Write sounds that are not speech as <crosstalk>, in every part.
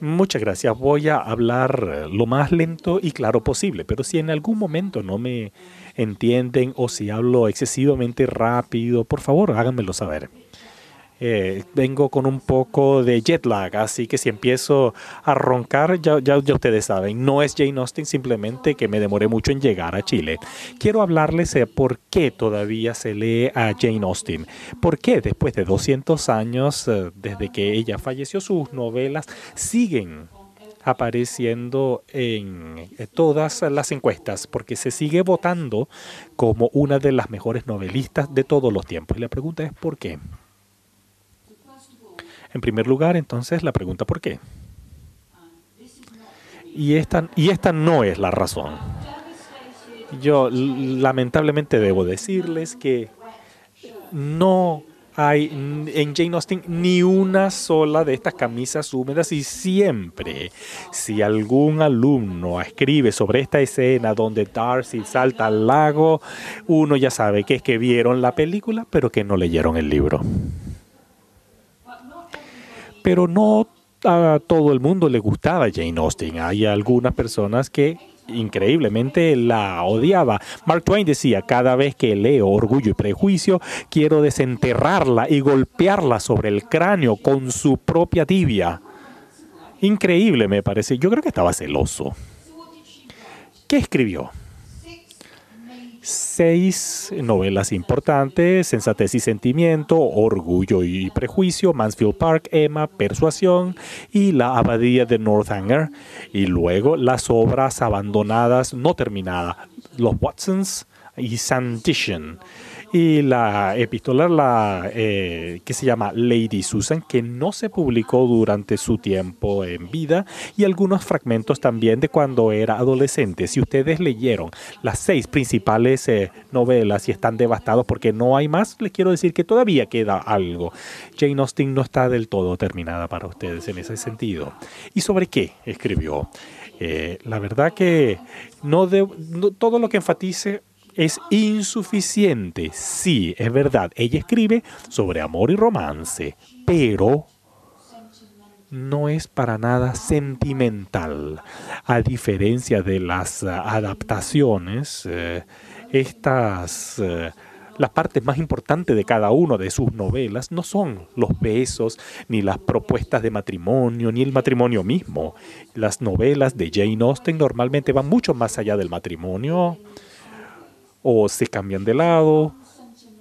Muchas gracias. Voy a hablar lo más lento y claro posible, pero si en algún momento no me entienden o si hablo excesivamente rápido, por favor háganmelo saber. Eh, vengo con un poco de jet lag, así que si empiezo a roncar, ya, ustedes saben, no es Jane Austen, simplemente que me demoré mucho en llegar a Chile. Quiero hablarles de por qué todavía se lee a Jane Austen. ¿Por qué después de 200 años eh, desde que ella falleció sus novelas siguen apareciendo en todas las encuestas porque se sigue votando como una de las mejores novelistas de todos los tiempos. Y la pregunta es ¿por qué? En primer lugar, entonces, la pregunta ¿por qué? Y esta, y esta no es la razón. Yo lamentablemente debo decirles que no hay en Jane Austen ni una sola de estas camisas húmedas y siempre si algún alumno escribe sobre esta escena donde Darcy salta al lago, uno ya sabe que es que vieron la película pero que no leyeron el libro pero no a todo el mundo le gustaba Jane Austen. Hay algunas personas que increíblemente la odiaba. Mark Twain decía, cada vez que leo Orgullo y Prejuicio, quiero desenterrarla y golpearla sobre el cráneo con su propia tibia. Increíble me parece. Yo creo que estaba celoso. ¿Qué escribió? Seis novelas importantes, Sensatez y Sentimiento, Orgullo y Prejuicio, Mansfield Park, Emma, Persuasión y La Abadía de Northanger. Y luego las obras abandonadas no terminadas, Los Watsons y Sandition y la epistolar la, eh, que se llama Lady Susan, que no se publicó durante su tiempo en vida, y algunos fragmentos también de cuando era adolescente. Si ustedes leyeron las seis principales eh, novelas y están devastados porque no hay más, les quiero decir que todavía queda algo. Jane Austen no está del todo terminada para ustedes en ese sentido. ¿Y sobre qué escribió? Eh, la verdad que no, de, todo lo que enfatice es insuficiente. Sí, es verdad, ella escribe sobre amor y romance, pero no es para nada sentimental. A diferencia de las uh, adaptaciones, uh, estas... Uh, las partes más importantes de cada una de sus novelas no son los besos, ni las propuestas de matrimonio, ni el matrimonio mismo. Las novelas de Jane Austen normalmente van mucho más allá del matrimonio o se cambian de lado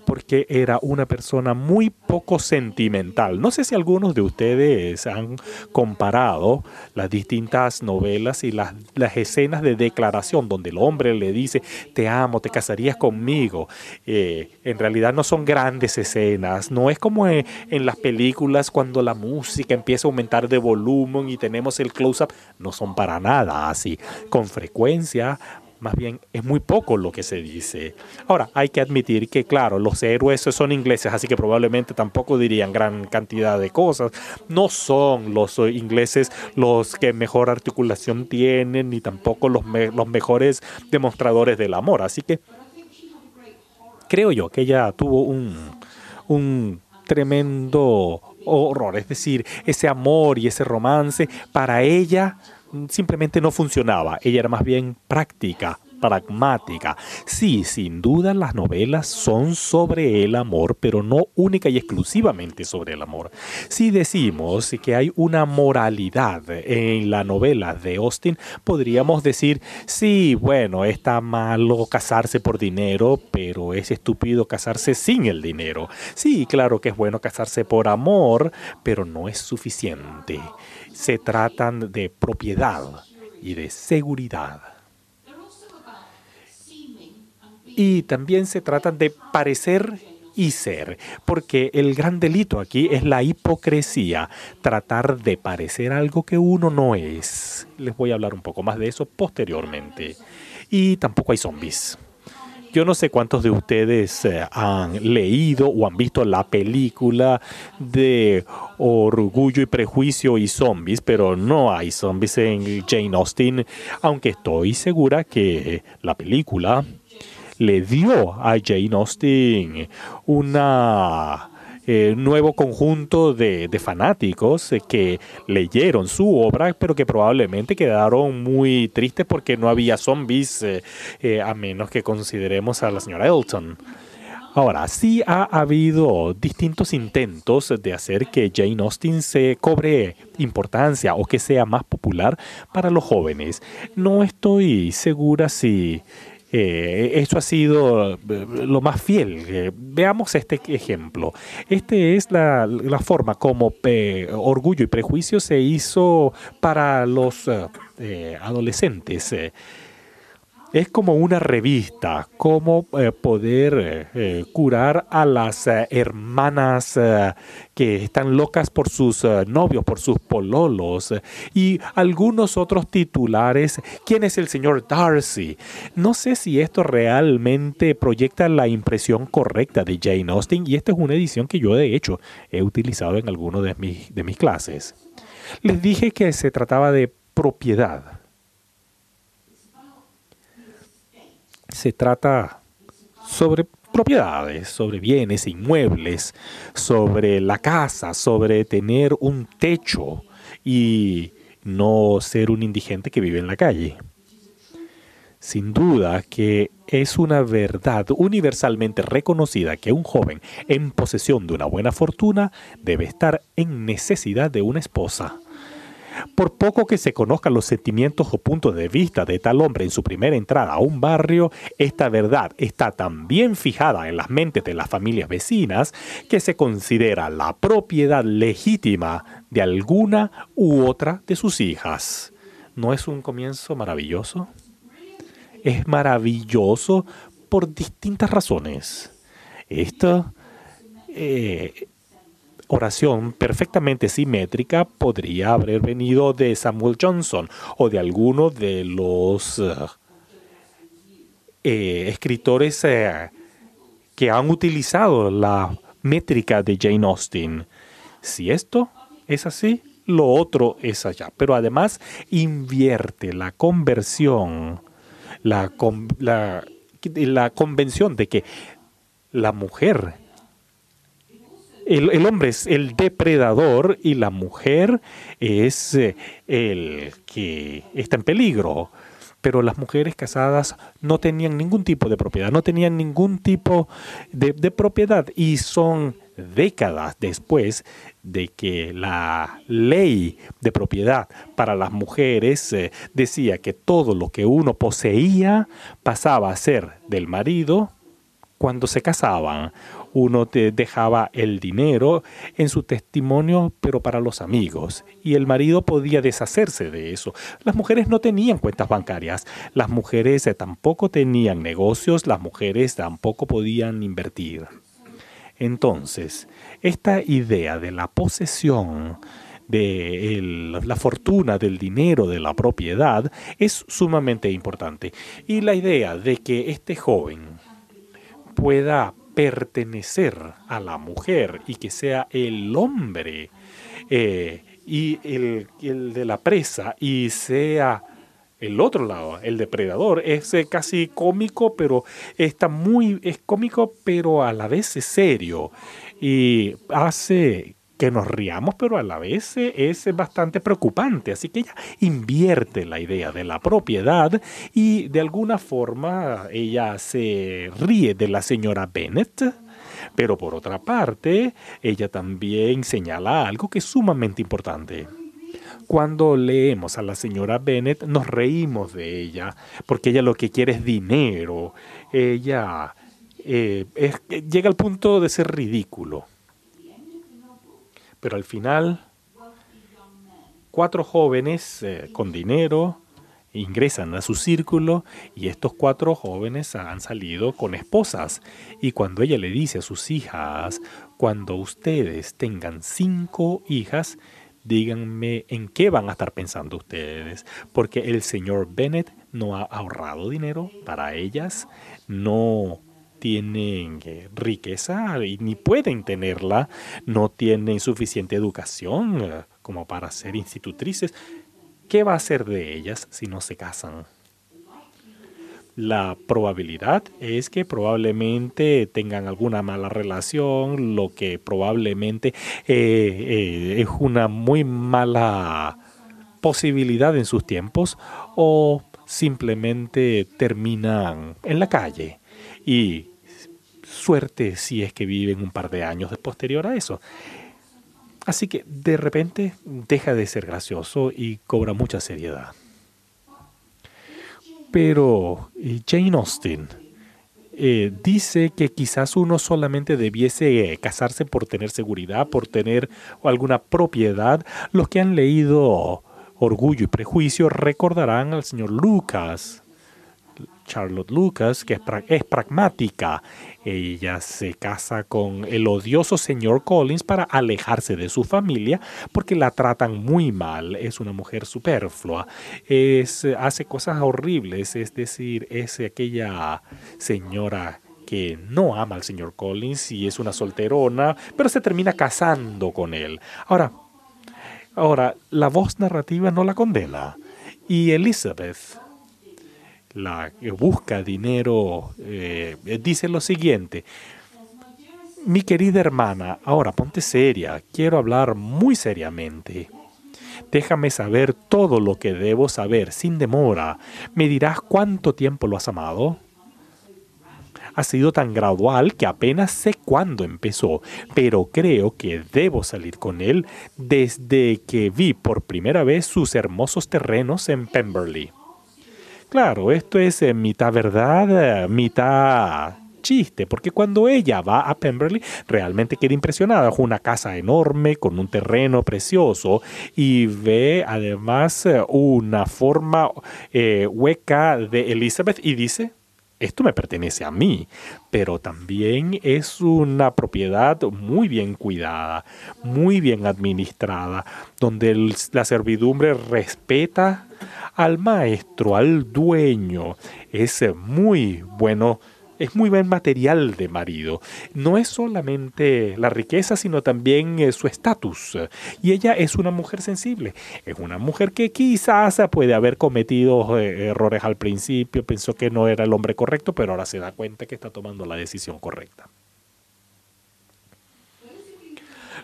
porque era una persona muy poco sentimental. No sé si algunos de ustedes han comparado las distintas novelas y las, las escenas de declaración donde el hombre le dice, te amo, te casarías conmigo. Eh, en realidad no son grandes escenas, no es como en, en las películas cuando la música empieza a aumentar de volumen y tenemos el close-up, no son para nada así. Con frecuencia más bien es muy poco lo que se dice. Ahora, hay que admitir que, claro, los héroes son ingleses, así que probablemente tampoco dirían gran cantidad de cosas. No son los ingleses los que mejor articulación tienen, ni tampoco los, los mejores demostradores del amor. Así que creo yo que ella tuvo un, un tremendo horror. Es decir, ese amor y ese romance para ella simplemente no funcionaba. Ella era más bien práctica, pragmática. Sí, sin duda las novelas son sobre el amor, pero no única y exclusivamente sobre el amor. Si decimos que hay una moralidad en la novela de Austin, podríamos decir, sí, bueno, está malo casarse por dinero, pero es estúpido casarse sin el dinero. Sí, claro que es bueno casarse por amor, pero no es suficiente se tratan de propiedad y de seguridad. Y también se tratan de parecer y ser, porque el gran delito aquí es la hipocresía, tratar de parecer algo que uno no es. Les voy a hablar un poco más de eso posteriormente. Y tampoco hay zombies. Yo no sé cuántos de ustedes eh, han leído o han visto la película de Orgullo y Prejuicio y Zombies, pero no hay zombies en Jane Austen, aunque estoy segura que la película le dio a Jane Austen una eh, nuevo conjunto de, fanáticos eh, que leyeron su obra, pero que probablemente quedaron muy tristes porque no había zombies, a menos que consideremos a la señora Elton. Ahora, sí ha habido distintos intentos de hacer que Jane Austen se cobre importancia o que sea más popular para los jóvenes. No estoy segura si eh, esto ha sido eh, lo más fiel. Eh, veamos este ejemplo. Este es la, forma como Orgullo y Prejuicio se hizo para los adolescentes es como una revista, cómo eh, poder eh, eh, curar a las hermanas que están locas por sus novios, por sus pololos y algunos otros titulares. ¿Quién es el señor Darcy? No sé si esto realmente proyecta la impresión correcta de Jane Austen y esta es una edición que yo de hecho he utilizado en alguno de mis, de mis clases. Les dije que se trataba de propiedad se trata sobre propiedades, sobre bienes inmuebles, sobre la casa, sobre tener un techo y no ser un indigente que vive en la calle. Sin duda que es una verdad universalmente reconocida que un joven en posesión de una buena fortuna debe estar en necesidad de una esposa por poco que se conozcan los sentimientos o puntos de vista de tal hombre en su primera entrada a un barrio, esta verdad está tan bien fijada en las mentes de las familias vecinas que se considera la propiedad legítima de alguna u otra de sus hijas. ¿No es un comienzo maravilloso? Es maravilloso por distintas razones. Esto eh, oración perfectamente simétrica podría haber venido de Samuel Johnson o de alguno de los eh, eh, escritores eh, que han utilizado la métrica de Jane Austen. Si esto es así, lo otro es allá. Pero además invierte la conversión, la, la convención de que la mujer el, hombre es el depredador y la mujer es eh, el que está en peligro. Pero las mujeres casadas no tenían ningún tipo de propiedad, no tenían ningún tipo de, propiedad y son décadas después de que la ley de propiedad para las mujeres eh, decía que todo lo que uno poseía pasaba a ser del marido cuando se casaban uno te dejaba el dinero en su testimonio, pero para los amigos, y el marido podía deshacerse de eso. Las mujeres no tenían cuentas bancarias, las mujeres eh, tampoco tenían negocios, las mujeres tampoco podían invertir. Entonces, esta idea de la posesión, de la fortuna, del dinero, de la propiedad, es sumamente importante. Y la idea de que este joven pueda pertenecer a la mujer y que sea el hombre eh, y el, de la presa y sea el otro lado, el depredador, es eh, casi cómico, pero está muy, es cómico, pero a la vez es serio y hace que nos riamos, pero a la vez es bastante preocupante. Así que ella invierte la idea de la propiedad y de alguna forma ella se ríe de la señora Bennett. Pero por otra parte, ella también señala algo que es sumamente importante. Cuando leemos a la señora Bennett, nos reímos de ella, porque ella lo que quiere es dinero. Ella eh, llega al punto de ser ridículo. Pero al final, cuatro jóvenes eh, con dinero ingresan a su círculo y estos cuatro jóvenes han salido con esposas. Y cuando ella le dice a sus hijas, cuando ustedes tengan cinco hijas, díganme en qué van a estar pensando ustedes, porque el señor Bennett no ha ahorrado dinero para ellas, no tienen eh, riqueza y ni pueden tenerla, no tienen suficiente educación eh, como para ser institutrices. ¿Qué va a hacer de ellas si no se casan? La probabilidad es que probablemente tengan alguna mala relación, lo que probablemente eh, es una muy mala posibilidad en sus tiempos, o simplemente terminan en la calle. Y suerte si es que viven un par de años posterior a eso. Así que de repente deja de ser gracioso y cobra mucha seriedad. Pero Jane Austen eh, dice que quizás uno solamente debiese casarse por tener seguridad, por tener alguna propiedad. Los que han leído Orgullo y Prejuicio recordarán al señor Lucas, Charlotte Lucas, que es, pragmática. Ella se casa con el odioso señor Collins para alejarse de su familia porque la tratan muy mal. Es una mujer superflua. Es, hace cosas horribles. Es decir, es aquella señora que no ama al señor Collins y es una solterona, pero se termina casando con él. Ahora, ahora la voz narrativa no la condena. Y Elizabeth la que busca dinero, eh, dice lo siguiente, mi querida hermana, ahora ponte seria, quiero hablar muy seriamente. Déjame saber todo lo que debo saber, sin demora. ¿Me dirás cuánto tiempo lo has amado? Ha sido tan gradual que apenas sé cuándo empezó, pero creo que debo salir con él desde que vi por primera vez sus hermosos terrenos en Pemberley. Claro, esto es eh, mitad verdad, eh, mitad chiste, porque cuando ella va a Pemberley realmente queda impresionada. Es una casa enorme con un terreno precioso y ve además eh, una forma hueca de Elizabeth y dice, esto me pertenece a mí, pero también es una propiedad muy bien cuidada, muy bien administrada, donde la servidumbre respeta al maestro, al dueño. Es muy bueno es muy buen material de marido. No es solamente la riqueza, sino también eh, su estatus. Y ella es una mujer sensible. Es una mujer que quizás puede haber cometido eh, errores al principio, pensó que no era el hombre correcto, pero ahora se da cuenta que está tomando la decisión correcta.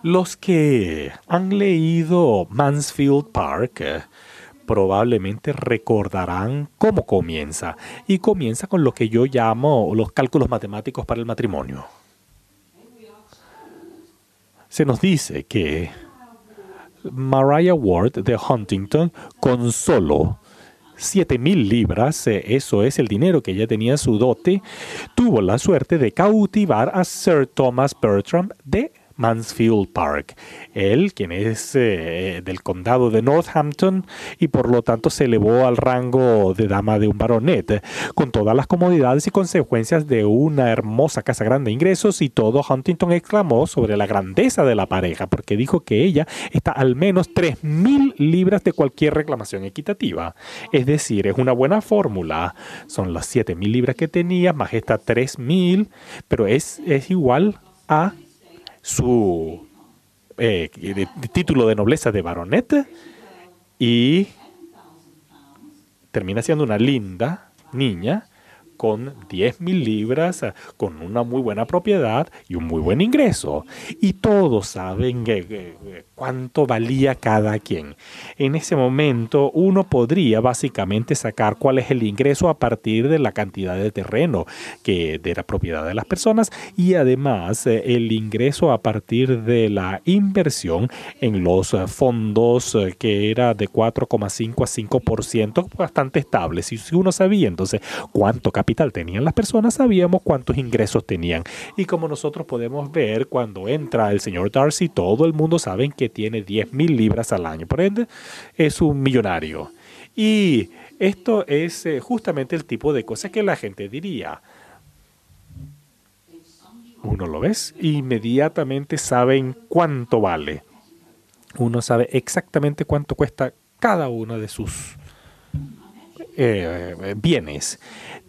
Los que han leído Mansfield Park probablemente recordarán cómo comienza. Y comienza con lo que yo llamo los cálculos matemáticos para el matrimonio. Se nos dice que Mariah Ward de Huntington, con solo 7 mil libras, eh, eso es el dinero que ella tenía en su dote, tuvo la suerte de cautivar a Sir Thomas Bertram de Mansfield Park. Él, quien es eh, del condado de Northampton y por lo tanto se elevó al rango de dama de un baronet, con todas las comodidades y consecuencias de una hermosa casa grande de ingresos y todo Huntington exclamó sobre la grandeza de la pareja porque dijo que ella está al menos mil libras de cualquier reclamación equitativa. Es decir, es una buena fórmula. Son las mil libras que tenía más esta 3.000, pero es, es igual a su eh, título de nobleza de baronet y termina siendo una linda niña con 10 mil libras, eh, con una muy buena propiedad y un muy buen ingreso. Y todos saben cuánto valía cada quien. En ese momento uno podría básicamente sacar cuál es el ingreso a partir de la cantidad de terreno que de la propiedad de las personas y además eh, el ingreso a partir de la inversión en los eh, fondos que era de 4,5 a 5% bastante estable. Si uno sabía entonces cuánto capital tenían las personas, sabíamos cuántos ingresos tenían. Y como nosotros podemos ver, cuando entra el señor Darcy, todo el mundo sabe que tiene 10 mil libras al año. Por ende, es un millonario. Y esto es eh, justamente el tipo de cosas que la gente diría. Uno lo ves, inmediatamente saben cuánto vale. Uno sabe exactamente cuánto cuesta cada una de sus eh, bienes.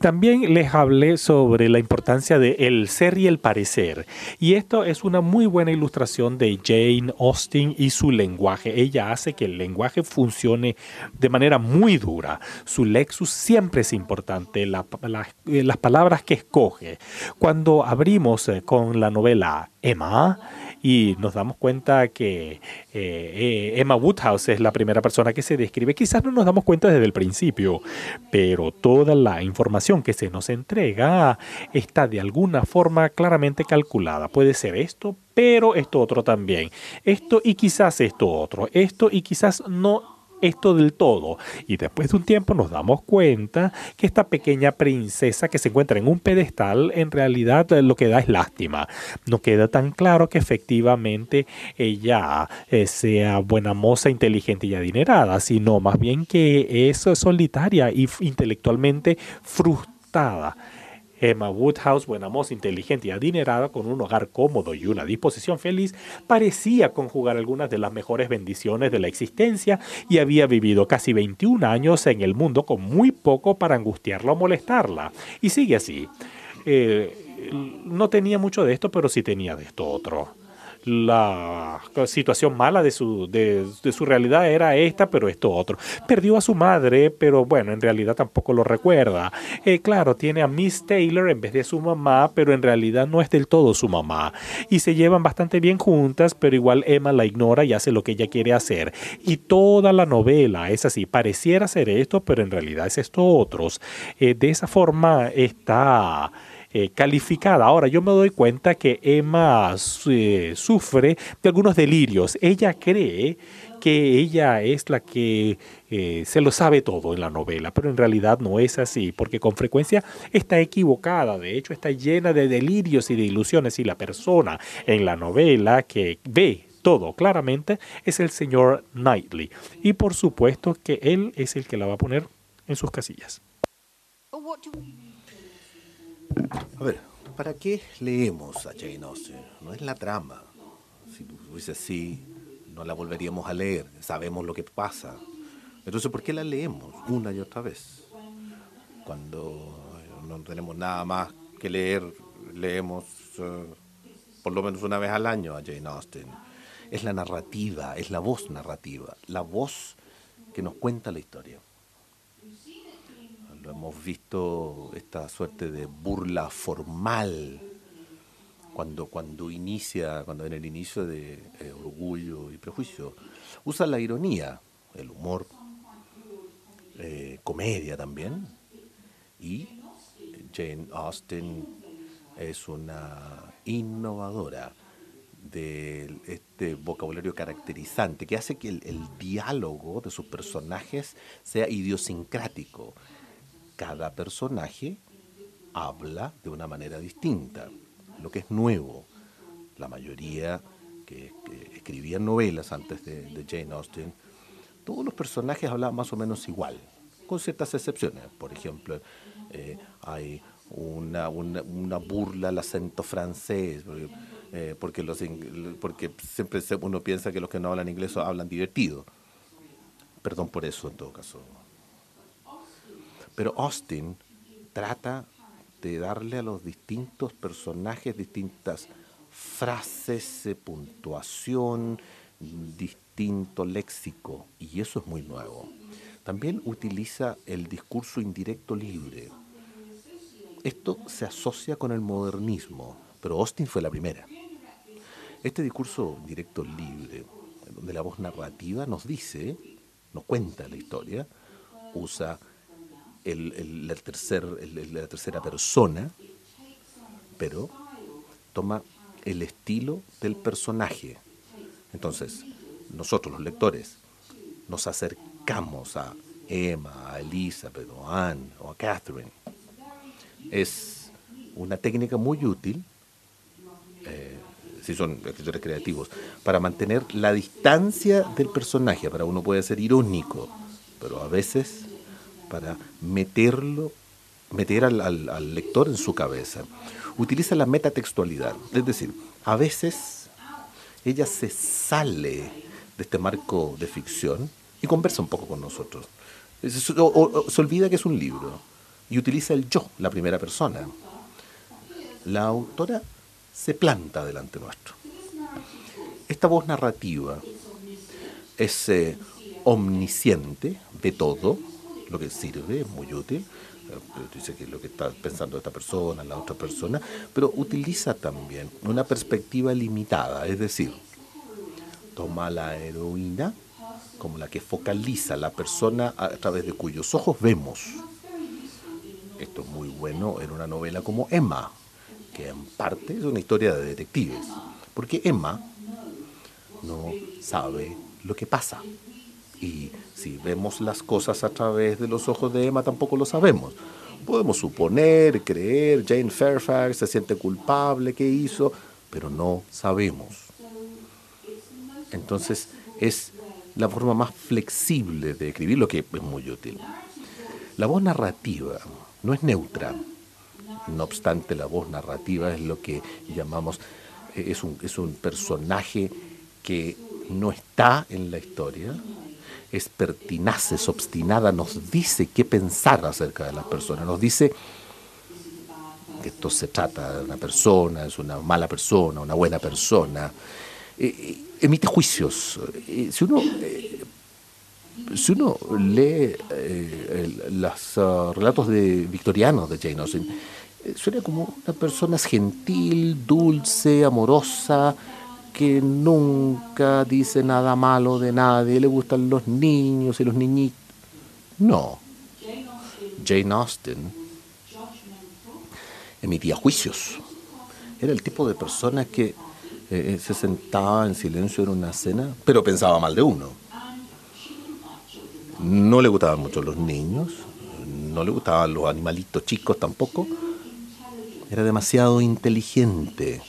También les hablé sobre la importancia de el ser y el parecer. Y esto es una muy buena ilustración de Jane Austen y su lenguaje. Ella hace que el lenguaje funcione de manera muy dura. Su lexus siempre es importante, eh, las palabras que escoge. Cuando abrimos eh, con la novela Emma, y nos damos cuenta que eh, eh, Emma Woodhouse es la primera persona que se describe. Quizás no nos damos cuenta desde el principio, pero toda la información que se nos entrega está de alguna forma claramente calculada. Puede ser esto, pero esto otro también. Esto y quizás esto otro. Esto y quizás no esto del todo. Y después de un tiempo nos damos cuenta que esta pequeña princesa que se encuentra en un pedestal en realidad lo que da es lástima. No queda tan claro que efectivamente ella eh, sea buena moza, inteligente y adinerada, sino más bien que es solitaria y intelectualmente frustrada. Emma Woodhouse, buena moza, inteligente y adinerada, con un hogar cómodo y una disposición feliz, parecía conjugar algunas de las mejores bendiciones de la existencia y había vivido casi 21 años en el mundo con muy poco para angustiarla o molestarla. Y sigue así. Eh, no tenía mucho de esto, pero sí tenía de esto otro la situación mala de su, de, su realidad era esta, pero esto otro. Perdió a su madre, pero bueno, en realidad tampoco lo recuerda. Eh, claro, tiene a Miss Taylor en vez de su mamá, pero en realidad no es del todo su mamá. Y se llevan bastante bien juntas, pero igual Emma la ignora y hace lo que ella quiere hacer. Y toda la novela es así, pareciera ser esto, pero en realidad es esto otros. Eh, de esa forma está eh, calificada. Ahora, yo me doy cuenta que Emma eh, sufre de algunos delirios. Ella cree que ella es la que eh, se lo sabe todo en la novela, pero en realidad no es así, porque con frecuencia está equivocada, de hecho está llena de delirios y de ilusiones y la persona en la novela que ve todo claramente es el señor Knightley y por supuesto que él es el que la va a poner en sus casillas. A ver, ¿para qué leemos a Jane Austen? No es la trama. Si dices así, no la volveríamos a leer. Sabemos lo que pasa. Entonces, ¿por qué la leemos una y otra vez? Cuando eh, no tenemos nada más que leer, leemos eh, por lo menos una vez al año a Jane Austen. Es la narrativa, es la voz narrativa, la voz que nos cuenta la historia hemos visto esta suerte de burla formal cuando, cuando inicia, cuando en el inicio de eh, Orgullo y Prejuicio, usa la ironía, el humor, eh, comedia también, y Jane Austen es una innovadora de este vocabulario caracterizante que hace que el diálogo de sus personajes sea idiosincrático cada personaje habla de una manera distinta, lo que es nuevo. La mayoría que, escribían novelas antes de, Jane Austen, todos los personajes hablaban más o menos igual, con ciertas excepciones. Por ejemplo, eh, hay una, burla al acento francés, porque, eh, porque siempre uno piensa que los que no hablan inglés hablan divertido. Perdón por eso, en todo caso. Pero Austin trata de darle a los distintos personajes distintas frases, eh, puntuación, distinto léxico, y eso es muy nuevo. También utiliza el discurso indirecto libre. Esto se asocia con el modernismo, pero Austin fue la primera. Este discurso directo libre, donde la voz narrativa nos dice, nos cuenta la historia, usa el, tercer, la tercera persona, pero toma el estilo del personaje. Entonces, nosotros los lectores nos acercamos a Emma, a Elizabeth, o a Anne, o a Catherine. Es una técnica muy útil, eh, si son escritores creativos, para mantener la distancia del personaje. Para uno puede ser irónico, pero a veces para meterlo, meter al, lector en su cabeza. Utiliza la metatextualidad, es decir, a veces ella se sale de este marco de ficción y conversa un poco con nosotros. se olvida que es un libro y utiliza el yo, la primera persona. La autora se planta delante nuestro. Esta voz narrativa es eh, omnisciente, de todo, lo que sirve, es muy útil, eh, dice que es lo que está pensando esta persona, la otra persona, pero utiliza también una perspectiva limitada, es decir, toma la heroína como la que focaliza la persona a través de cuyos ojos vemos. Esto es muy bueno en una novela como Emma, que en parte es una historia de detectives, porque Emma no sabe lo que pasa. Y si vemos las cosas a través de los ojos de Emma, tampoco lo sabemos. Podemos suponer, creer, Jane Fairfax se siente culpable, ¿qué hizo? Pero no sabemos. Entonces es la forma más flexible de escribir, lo que es muy útil. La voz narrativa no es neutra. No obstante, la voz narrativa es lo que llamamos, es un, es un personaje que no está en la historia, es pertinaz, es obstinada, nos dice qué pensar acerca de las personas, nos dice que esto se trata de una persona, es una mala persona, una buena persona, eh, eh, emite juicios. Eh, si uno si uno lee los ah, relatos de victorianos de Jane Austen, suena como una persona gentil, dulce, amorosa, que nunca dice nada malo de nadie, le gustan los niños y los niñitos. No. Jane Austen emitía juicios. Era el tipo de persona que eh, se sentaba en silencio en una cena, pero pensaba mal de uno. No le gustaban mucho los niños, no le gustaban los animalitos chicos tampoco. Era demasiado inteligente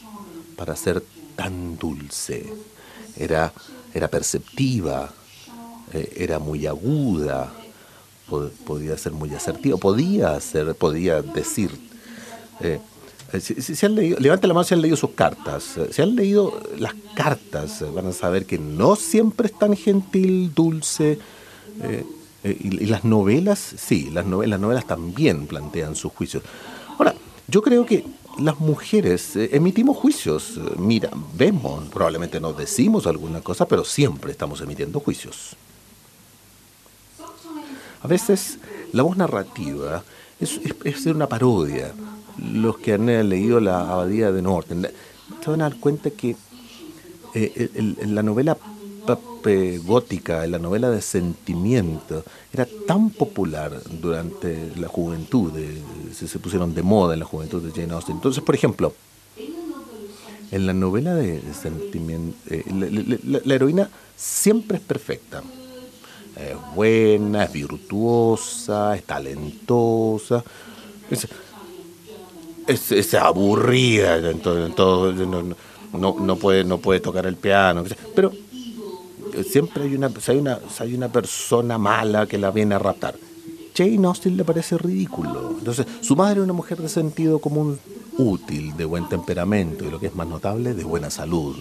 para ser tan dulce, era, era perceptiva, eh, era muy aguda, podía ser muy asertiva, podía ser, podía decir. Eh, eh, si, han leído, levante la mano si han leído sus cartas. Si han leído las cartas, van a saber que no siempre es tan gentil, dulce. y, las novelas, sí, las novelas, las novelas también plantean sus juicios. Ahora, yo creo que las mujeres eh, emitimos juicios. Mira, vemos, probablemente nos decimos alguna cosa, pero siempre estamos emitiendo juicios. A veces la voz narrativa es, es, una parodia. Los que han leído la Abadía de Norton se van a dar cuenta que eh, la novela gótica, en la novela de sentimiento, era tan popular durante la juventud, se, pusieron de moda en la juventud de Jane Austen. Entonces, por ejemplo, en la novela de sentimiento, eh, la, heroína siempre es perfecta. Es buena, es virtuosa, es talentosa, es, aburrida, en todo, no, no, puede, no puede tocar el piano, pero siempre hay una, hay una, hay una persona mala que la viene a raptar. Jane Austen le parece ridículo. Entonces, su madre era una mujer de sentido común útil, de buen temperamento y lo que es más notable, de buena salud.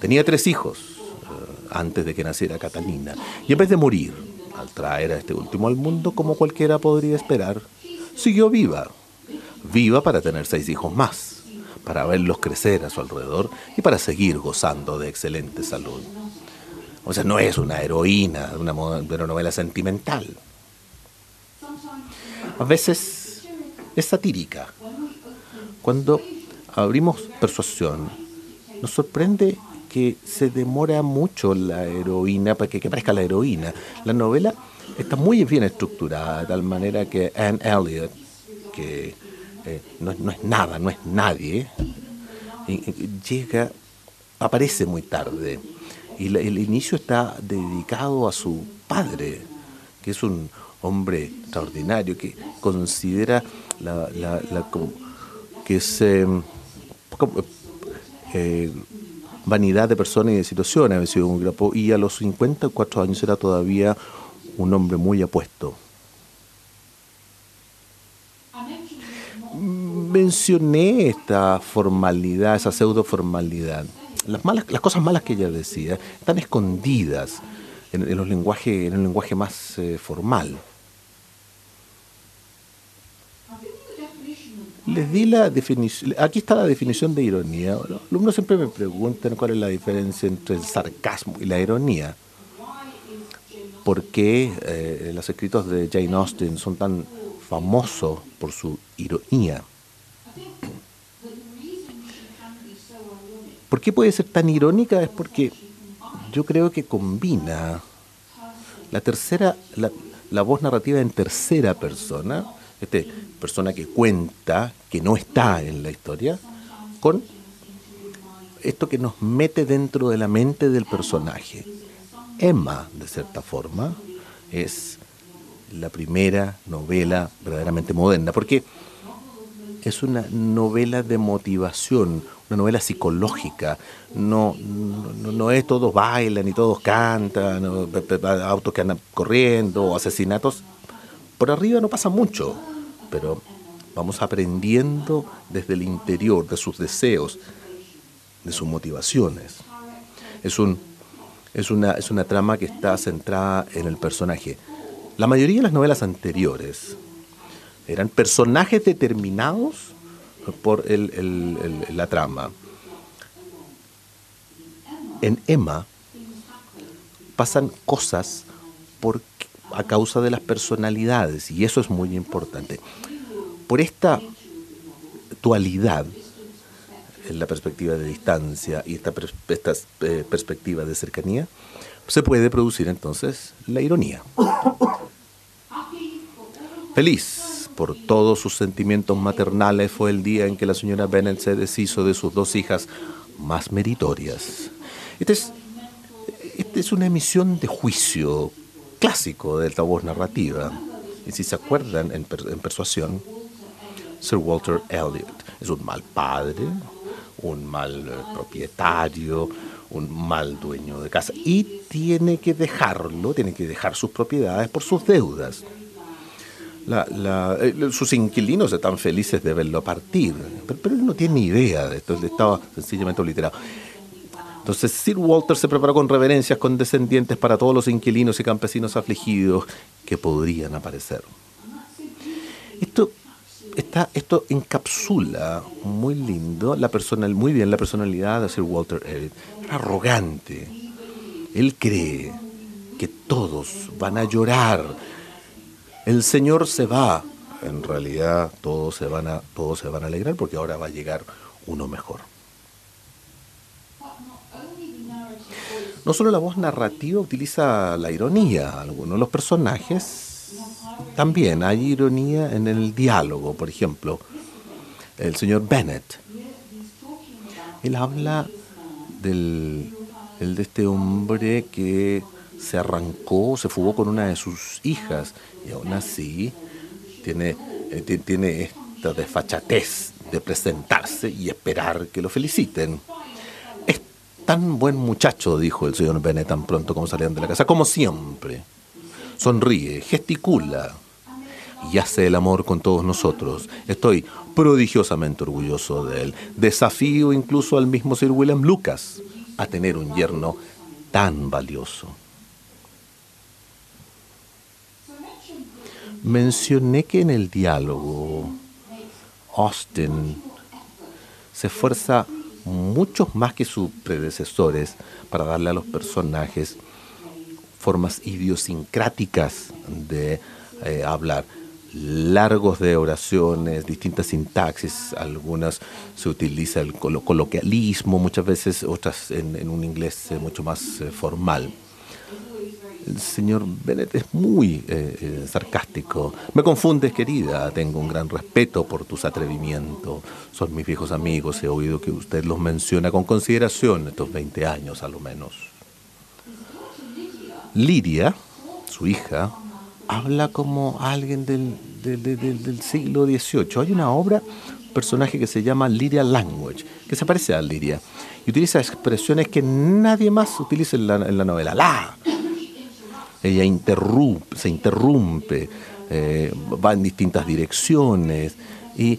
Tenía tres hijos eh, antes de que naciera Catalina. Y en vez de morir al traer a este último al mundo, como cualquiera podría esperar, siguió viva. Viva para tener seis hijos más, para verlos crecer a su alrededor y para seguir gozando de excelente salud. O sea, no es una heroína de una, novela sentimental. A veces es satírica. Cuando abrimos persuasión, nos sorprende que se demora mucho la heroína para que, aparezca la heroína. La novela está muy bien estructurada, de tal manera que Anne Elliot, que eh, no, es nada, no es nadie, llega, aparece muy tarde y el inicio está dedicado a su padre, que es un hombre extraordinario, que considera la, que es em, eh, vanidad de persona y de situación, ha sido un grapo, y a los 54 años era todavía un hombre muy apuesto. Mencioné esta formalidad, esa pseudo formalidad las, malas, las cosas malas que ella decía están escondidas en, los lenguaje, en el lenguaje más eh, formal. Les di la definición, aquí está la definición de ironía. Los alumnos siempre me preguntan cuál es la diferencia entre el sarcasmo y la ironía. ¿Por qué eh, los escritos de Jane Austen son tan famosos por su ironía? ¿Por qué puede ser tan irónica? Es porque yo creo que combina la tercera, la, voz narrativa en tercera persona, este, persona que cuenta, que no está en la historia, con esto que nos mete dentro de la mente del personaje. Emma, de cierta forma, es la primera novela verdaderamente moderna, porque es una novela de motivación, una novela psicológica. No, no, es todos bailan y todos cantan, autos que andan corriendo o asesinatos. Por arriba no pasa mucho, pero vamos aprendiendo desde el interior de sus deseos, de sus motivaciones. Es, un, es, una, es una trama que está centrada en el personaje. La mayoría de las novelas anteriores eran personajes determinados por la trama. En Emma pasan cosas por, a causa de las personalidades y eso es muy importante. Por esta dualidad en la perspectiva de distancia y esta, esta eh, perspectiva de cercanía, se puede producir entonces la ironía. <coughs> Feliz por todos sus sentimientos maternales fue el día en que la señora Bennet se deshizo de sus dos hijas más meritorias. Esta es, este es una emisión de juicio clásico de la voz narrativa. Y si se acuerdan en, en Persuasión, Sir Walter Elliot es un mal padre, un mal eh, propietario, un mal dueño de casa y tiene que dejarlo, tiene que dejar sus propiedades por sus deudas. Eh, sus inquilinos están felices de verlo partir, pero, él no tiene ni idea de esto, él estaba sencillamente obliterado. Entonces Sir Walter se preparó con reverencias condescendientes para todos los inquilinos y campesinos afligidos que podrían aparecer. Esto, está, esto encapsula muy lindo, la personal, muy bien la personalidad de Sir Walter Elliot. Arrogante. Él cree que todos van a llorar el Señor se va. En realidad todos se van a, todos se van a alegrar porque ahora va a llegar uno mejor. No solo la voz narrativa utiliza la ironía, algunos de los personajes también hay ironía en el diálogo, por ejemplo, el señor Bennett. Él habla del, de este hombre que se arrancó, se fugó con una de sus hijas aún así tiene, eh, tiene esta desfachatez de presentarse y esperar que lo feliciten. Es tan buen muchacho, dijo el señor Bennett tan pronto como salían de la casa, como siempre. Sonríe, gesticula y hace el amor con todos nosotros. Estoy prodigiosamente orgulloso de él. Desafío incluso al mismo Sir William Lucas a tener un yerno tan valioso. Mencioné que en el diálogo Austin se esfuerza mucho más que sus predecesores para darle a los personajes formas idiosincráticas de eh, hablar, largos de oraciones, distintas sintaxis, algunas se utiliza el coloquialismo, muchas veces otras en, un inglés eh, mucho más eh, formal el señor Bennett es muy eh, eh, sarcástico. Me confundes, querida. Tengo un gran respeto por tus atrevimientos. Son mis viejos amigos. He oído que usted los menciona con consideración estos 20 años, a lo menos. Lidia, su hija, habla como alguien del, siglo XVIII. Hay una obra, un personaje que se llama Lydia Language, que se parece a Lidia, y utiliza expresiones que nadie más utiliza en la, en la novela. La, ella interrumpe, se interrumpe, eh, va en distintas direcciones y,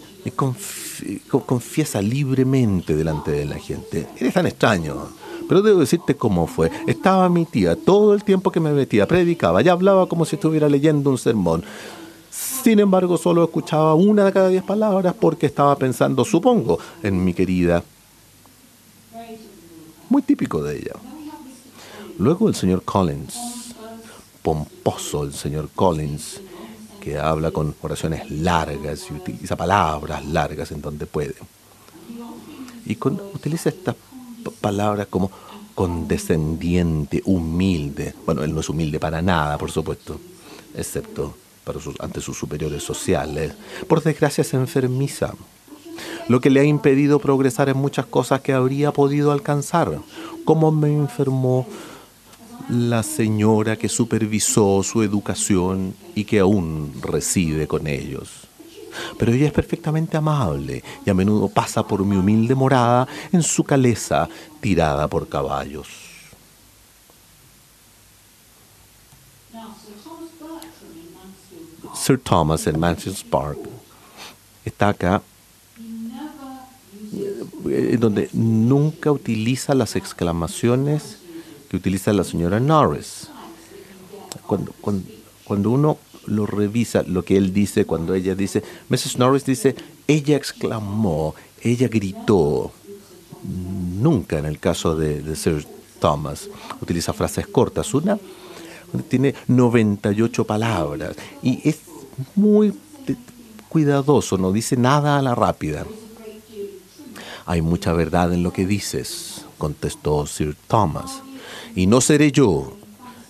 confiesa libremente delante de la gente. Eres tan extraño, Pero debo decirte cómo fue. Estaba mi tía todo el tiempo que me metía, predicaba, ya hablaba como si estuviera leyendo un sermón. Sin embargo, solo escuchaba una de cada diez palabras porque estaba pensando, supongo, en mi querida. Muy típico de ella. Luego el señor Collins, pomposo el señor Collins, que habla con oraciones largas y utiliza palabras largas en donde puede. Y utiliza estas palabras como condescendiente, humilde. Bueno, él no es humilde para nada, por supuesto, excepto ante sus superiores sociales. Por desgracia se enfermiza, lo que le ha impedido progresar en muchas cosas que habría podido alcanzar. Como me enfermó la señora que supervisó su educación y que aún reside con ellos. Pero ella es perfectamente amable y a menudo pasa por mi humilde morada en su caleza tirada por caballos. Sir Thomas en Mansions Park está acá eh, donde nunca utiliza las exclamaciones utiliza la señora Norris. Cuando, cuando, uno lo revisa, lo que él dice, cuando ella dice, Mrs. Norris dice, ella exclamó, ella gritó. Nunca en el caso de Sir Thomas utiliza frases cortas. Una tiene 98 palabras y es muy cuidadoso, no dice nada a la rápida. Hay mucha verdad en lo que dices, contestó Sir Thomas y no seré yo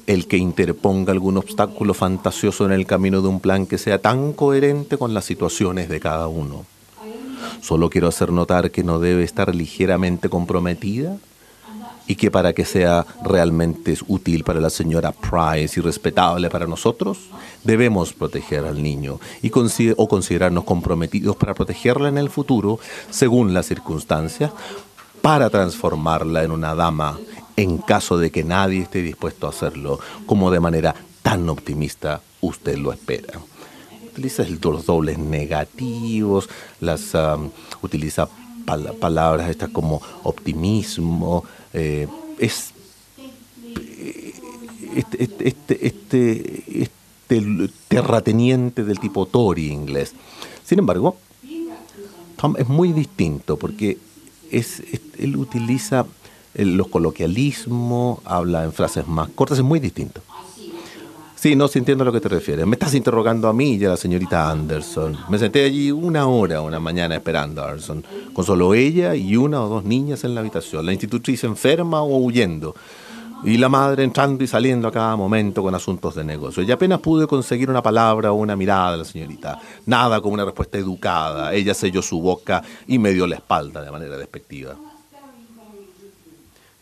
el que interponga algún obstáculo fantasioso en el camino de un plan que sea tan coherente con las situaciones de cada uno. Solo quiero hacer notar que no debe estar ligeramente comprometida y que para que sea realmente útil para la señora Price y respetable para nosotros, debemos proteger al niño y o considerarnos comprometidos para protegerla en el futuro, según las circunstancias, para transformarla en una dama en caso de que nadie esté dispuesto a hacerlo, como de manera tan optimista usted lo espera. Utiliza los dobles negativos, las utiliza palabras estas como optimismo, eh, es este, este, este, este, este terrateniente del tipo Tory inglés. Sin embargo, Tom es muy distinto porque es, él utiliza los coloquialismos, habla en frases más cortas, es muy distinto. Sí, no, sí entiendo a lo que te refieres. Me estás interrogando a mí y a la señorita Anderson. Me senté allí una hora, una mañana esperando a Anderson, con solo ella y una o dos niñas en la habitación. La institutriz enferma o huyendo. Y la madre entrando y saliendo a cada momento con asuntos de negocio. Y apenas pude conseguir una palabra o una mirada de la señorita. Nada como una respuesta educada. Ella selló su boca y me dio la espalda de manera despectiva.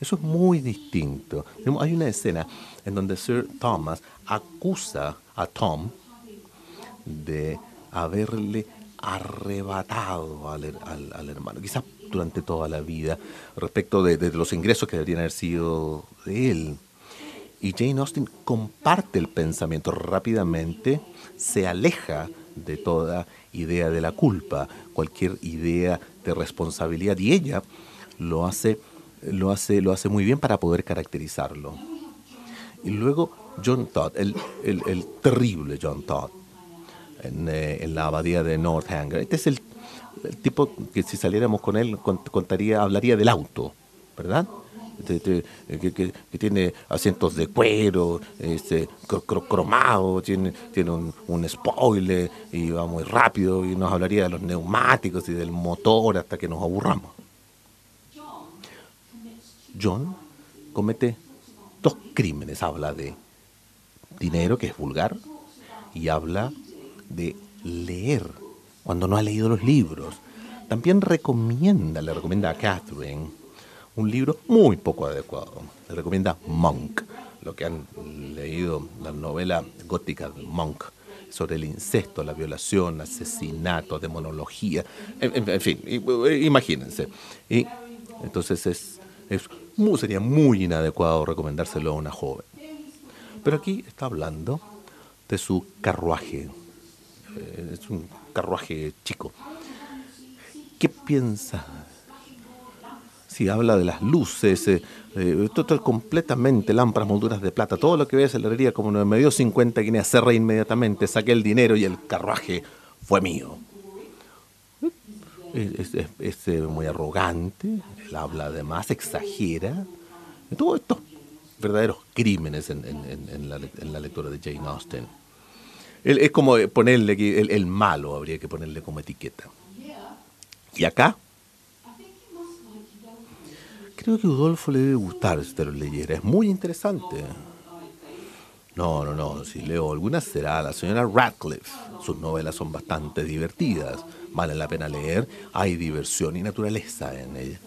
Eso es muy distinto. Hay una escena en donde Sir Thomas acusa a Tom de haberle arrebatado al, hermano, quizás durante toda la vida, respecto de, los ingresos que deberían haber sido de él. Y Jane Austen comparte el pensamiento rápidamente, se aleja de toda idea de la culpa, cualquier idea de responsabilidad, y ella lo hace lo hace, lo hace muy bien para poder caracterizarlo. Y luego John Todd, el, terrible John Todd, eh, en, la abadía de Northanger. Este es el, tipo que si saliéramos con él contaría, hablaría del auto, ¿verdad? Este, este, que, tiene asientos de cuero, este, cromado, tiene, tiene un, un, spoiler y va muy rápido y nos hablaría de los neumáticos y del motor hasta que nos aburramos. John comete dos crímenes. Habla de dinero, que es vulgar, y habla de leer cuando no ha leído los libros. También recomienda, le recomienda a Catherine un libro muy poco adecuado. Le recomienda Monk, lo que han leído la novela gótica de Monk sobre el incesto, la violación, asesinato, demonología, en, fin, imagínense. Y entonces es sería muy inadecuado recomendárselo a una joven. Pero aquí está hablando de su carruaje. Eh, es un carruaje chico. ¿Qué piensa Sí, habla de las luces, eh, eh, todo, completamente lámparas, molduras de plata, todo lo que ves en la herrería, como me dio 50 guineas, cerré inmediatamente, saqué el dinero y el carruaje fue mío. Es, eh, muy arrogante, él habla además, exagera. Todo esto verdaderos crímenes en, la, lectura de Jane Austen. es como ponerle el, el malo, habría que ponerle como etiqueta. Y acá, creo que a Udolfo le debe gustar si te lo leyera, es muy interesante. No, no, no, si leo alguna será la señora Radcliffe. Sus novelas son bastante divertidas, vale la pena leer, hay diversión y naturaleza en ella.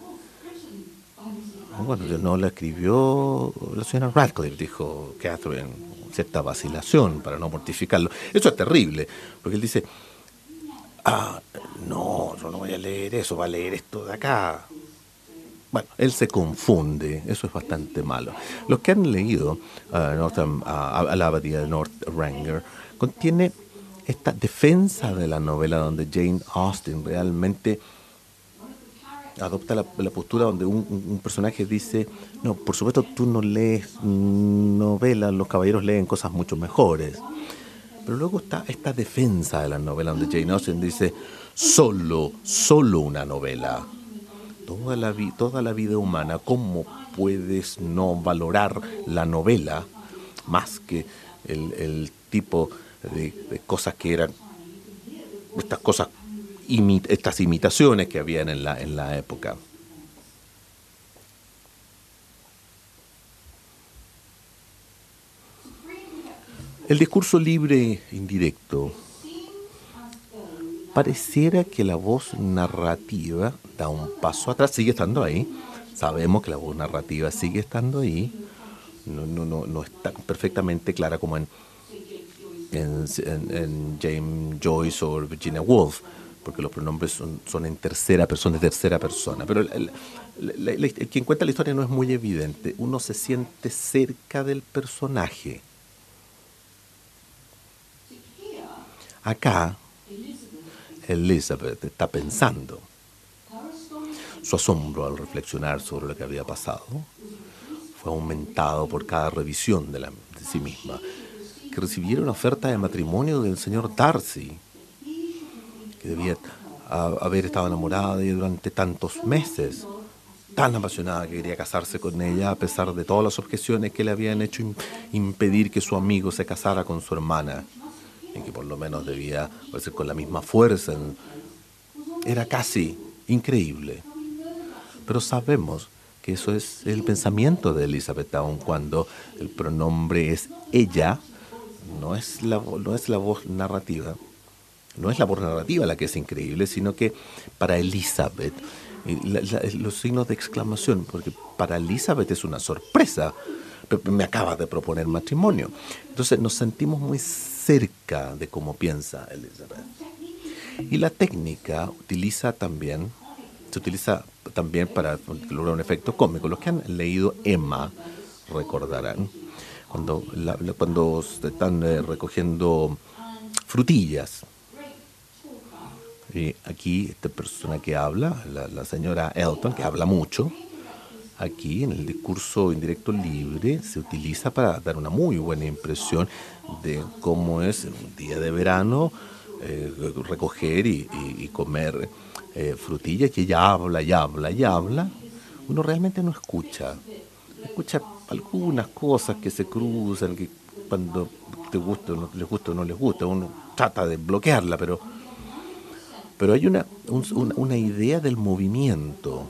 Bueno, no la escribió la señora Radcliffe, dijo Catherine, cierta vacilación para no mortificarlo. Eso es terrible, porque él dice, ah, no, yo no voy a leer eso, va a leer esto de acá. Bueno, él se confunde, eso es bastante malo. Los que han leído uh, a la abadía de North Ranger contiene esta defensa de la novela donde Jane Austen realmente adopta la, postura donde un, personaje dice, no, por supuesto tú no lees novelas, los caballeros leen cosas mucho mejores. Pero luego está esta defensa de la novela donde Jane Austen dice, solo, solo una novela toda la, toda la vida humana, ¿cómo puedes no valorar la novela más que el, tipo de, cosas que eran estas cosas, estas imitaciones que habían en la, en la época? El discurso libre indirecto pareciera que la voz narrativa da un paso atrás, sigue estando ahí, sabemos que la voz narrativa sigue estando ahí, no, no, no, está perfectamente clara como en, en, James Joyce o Virginia Woolf, porque los pronombres son, son en tercera persona, de tercera persona, pero quien cuenta la historia no es muy evidente, uno se siente cerca del personaje. Acá, Elizabeth está pensando. Su asombro al reflexionar sobre lo que había pasado fue aumentado por cada revisión de, la, de sí misma, que recibiera una oferta de matrimonio del señor Darcy, que debía haber estado enamorada de ella durante tantos meses, tan apasionada que quería casarse con ella a pesar de todas las objeciones que le habían hecho impedir que su amigo se casara con su hermana en que por lo menos debía ser con la misma fuerza. Era casi increíble. Pero sabemos que eso es el pensamiento de Elizabeth, aun cuando el pronombre es ella, no es la, no es la voz narrativa, no es la voz narrativa la que es increíble, sino que para Elizabeth, los signos de exclamación, porque para Elizabeth es una sorpresa, me acaba de proponer matrimonio. Entonces nos sentimos muy cerca de cómo piensa Elizabeth. Y la técnica utiliza también, se utiliza también para lograr un efecto cómico. Los que han leído Emma recordarán cuando, cuando están eh, recogiendo frutillas. Y aquí esta persona que habla, la, la señora Elton, que habla mucho, aquí en el discurso indirecto libre se utiliza para dar una muy buena impresión de cómo es en un día de verano eh, recoger y, comer eh, frutillas que ella habla y habla y habla. Uno realmente no escucha. Escucha algunas cosas que se cruzan, que cuando te gusta o no les gusta o no les gusta, uno trata de bloquearla, pero, pero hay una, una idea del movimiento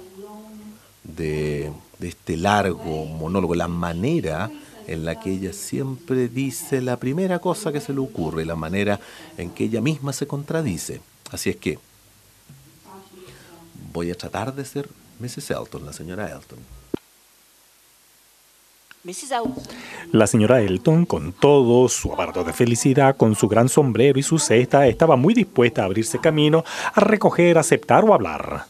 de, este largo monólogo, la manera en la que ella siempre dice la primera cosa que se le ocurre, la manera en que ella misma se contradice. Así es que voy a tratar de ser Mrs. Elton, la señora Elton. La señora Elton, con todo su aparato de felicidad, con su gran sombrero y su cesta, estaba muy dispuesta a abrirse camino, a recoger, aceptar o hablar.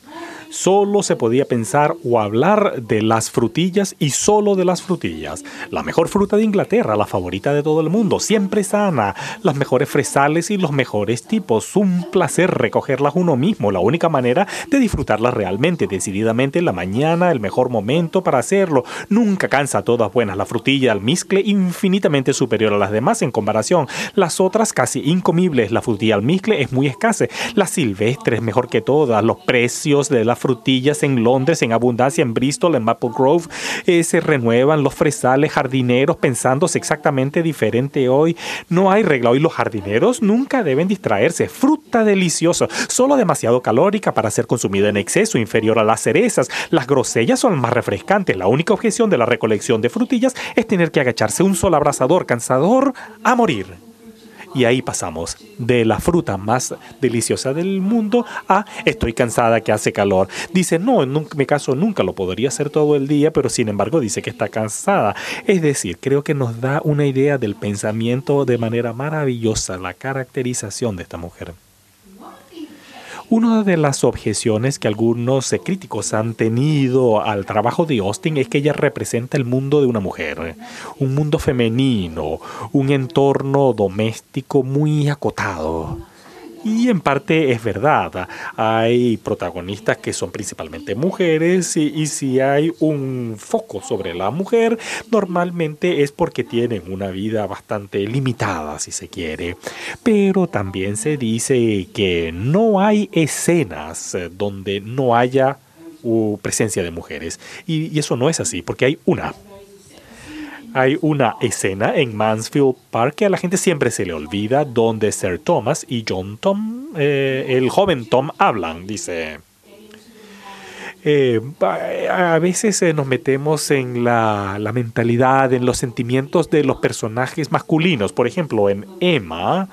Solo se podía pensar o hablar de las frutillas y solo de las frutillas. La mejor fruta de Inglaterra, la favorita de todo el mundo, siempre sana, las mejores fresales y los mejores tipos. Un placer recogerlas uno mismo, la única manera de disfrutarlas realmente, decididamente en la mañana, el mejor momento para hacerlo. Nunca cansa todas buenas. La frutilla almizcle infinitamente superior a las demás en comparación. Las otras casi incomibles. La frutilla almizcle es muy escasa. La silvestre es mejor que todas. Los precios de las frutillas en Londres en abundancia, en Bristol, en Maple Grove, eh, se renuevan los fresales jardineros pensándose exactamente diferente hoy. No hay regla hoy. Los jardineros nunca deben distraerse. Fruta deliciosa, solo demasiado calórica para ser consumida en exceso, inferior a las cerezas. Las grosellas son más refrescantes. La única objeción de la recolección de frutillas es tener que agacharse un solo abrazador cansador a morir. Y ahí pasamos de la fruta más deliciosa del mundo a estoy cansada que hace calor. Dice, no, en mi caso nunca lo podría hacer todo el día, pero sin embargo dice que está cansada. Es decir, creo que nos da una idea del pensamiento de manera maravillosa, la caracterización de esta mujer. Una de las objeciones que algunos eh, críticos han tenido al trabajo de Austin es que ella representa el mundo de una mujer, un mundo femenino, un entorno doméstico muy acotado. Y en parte es verdad. Hay protagonistas que son principalmente mujeres y, si hay un foco sobre la mujer, normalmente es porque tienen una vida bastante limitada, si se quiere. Pero también se dice que no hay escenas donde no haya uh, presencia de mujeres. y eso no es así, porque hay una hay una escena en Mansfield Park que a la gente siempre se le olvida, donde Sir Thomas y John Tom, eh, el joven Tom, hablan, dice. Eh, a veces eh, nos metemos en la, la, mentalidad, en los sentimientos de los personajes masculinos. Por ejemplo, en Emma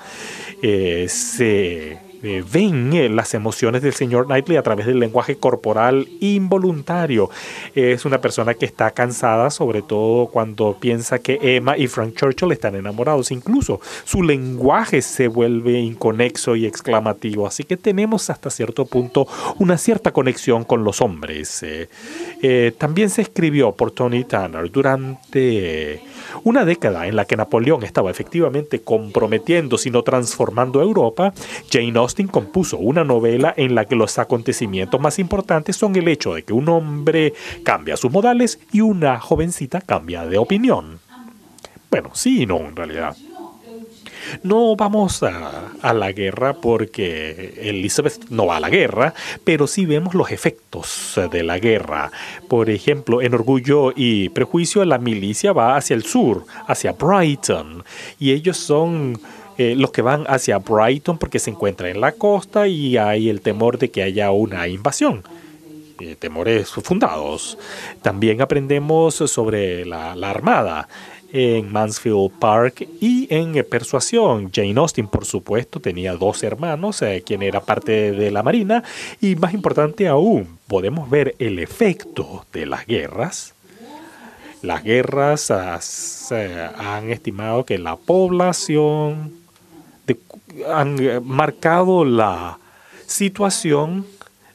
se eh, ven eh, las emociones del señor Knightley a través del lenguaje corporal involuntario. Es una persona que está cansada, sobre todo cuando piensa que Emma y Frank Churchill están enamorados. Incluso su lenguaje se vuelve inconexo y exclamativo. Así que tenemos hasta cierto punto una cierta conexión con los hombres. Eh, también se escribió por Tony Tanner durante una década en la que Napoleón estaba efectivamente comprometiendo, sino transformando Europa, Jane Austen compuso una novela en la que los acontecimientos más importantes son el hecho de que un hombre cambia sus modales y una jovencita cambia de opinión. Bueno, sí y no, en realidad. No vamos a, la guerra porque Elizabeth no va a la guerra, pero sí vemos los efectos de la guerra. Por ejemplo, en Orgullo y Prejuicio la milicia va hacia el sur, hacia Brighton, y ellos son... Eh, los que van hacia Brighton porque se encuentran en la costa y hay el temor de que haya una invasión. Eh, temores fundados. También aprendemos sobre la, Armada en Mansfield Park y en eh, Persuasión. Jane Austen, por supuesto, tenía dos hermanos, eh, quien era parte de la Marina, y más importante aún, podemos ver el efecto de las guerras. Las guerras han estimado que la población han eh, marcado la situación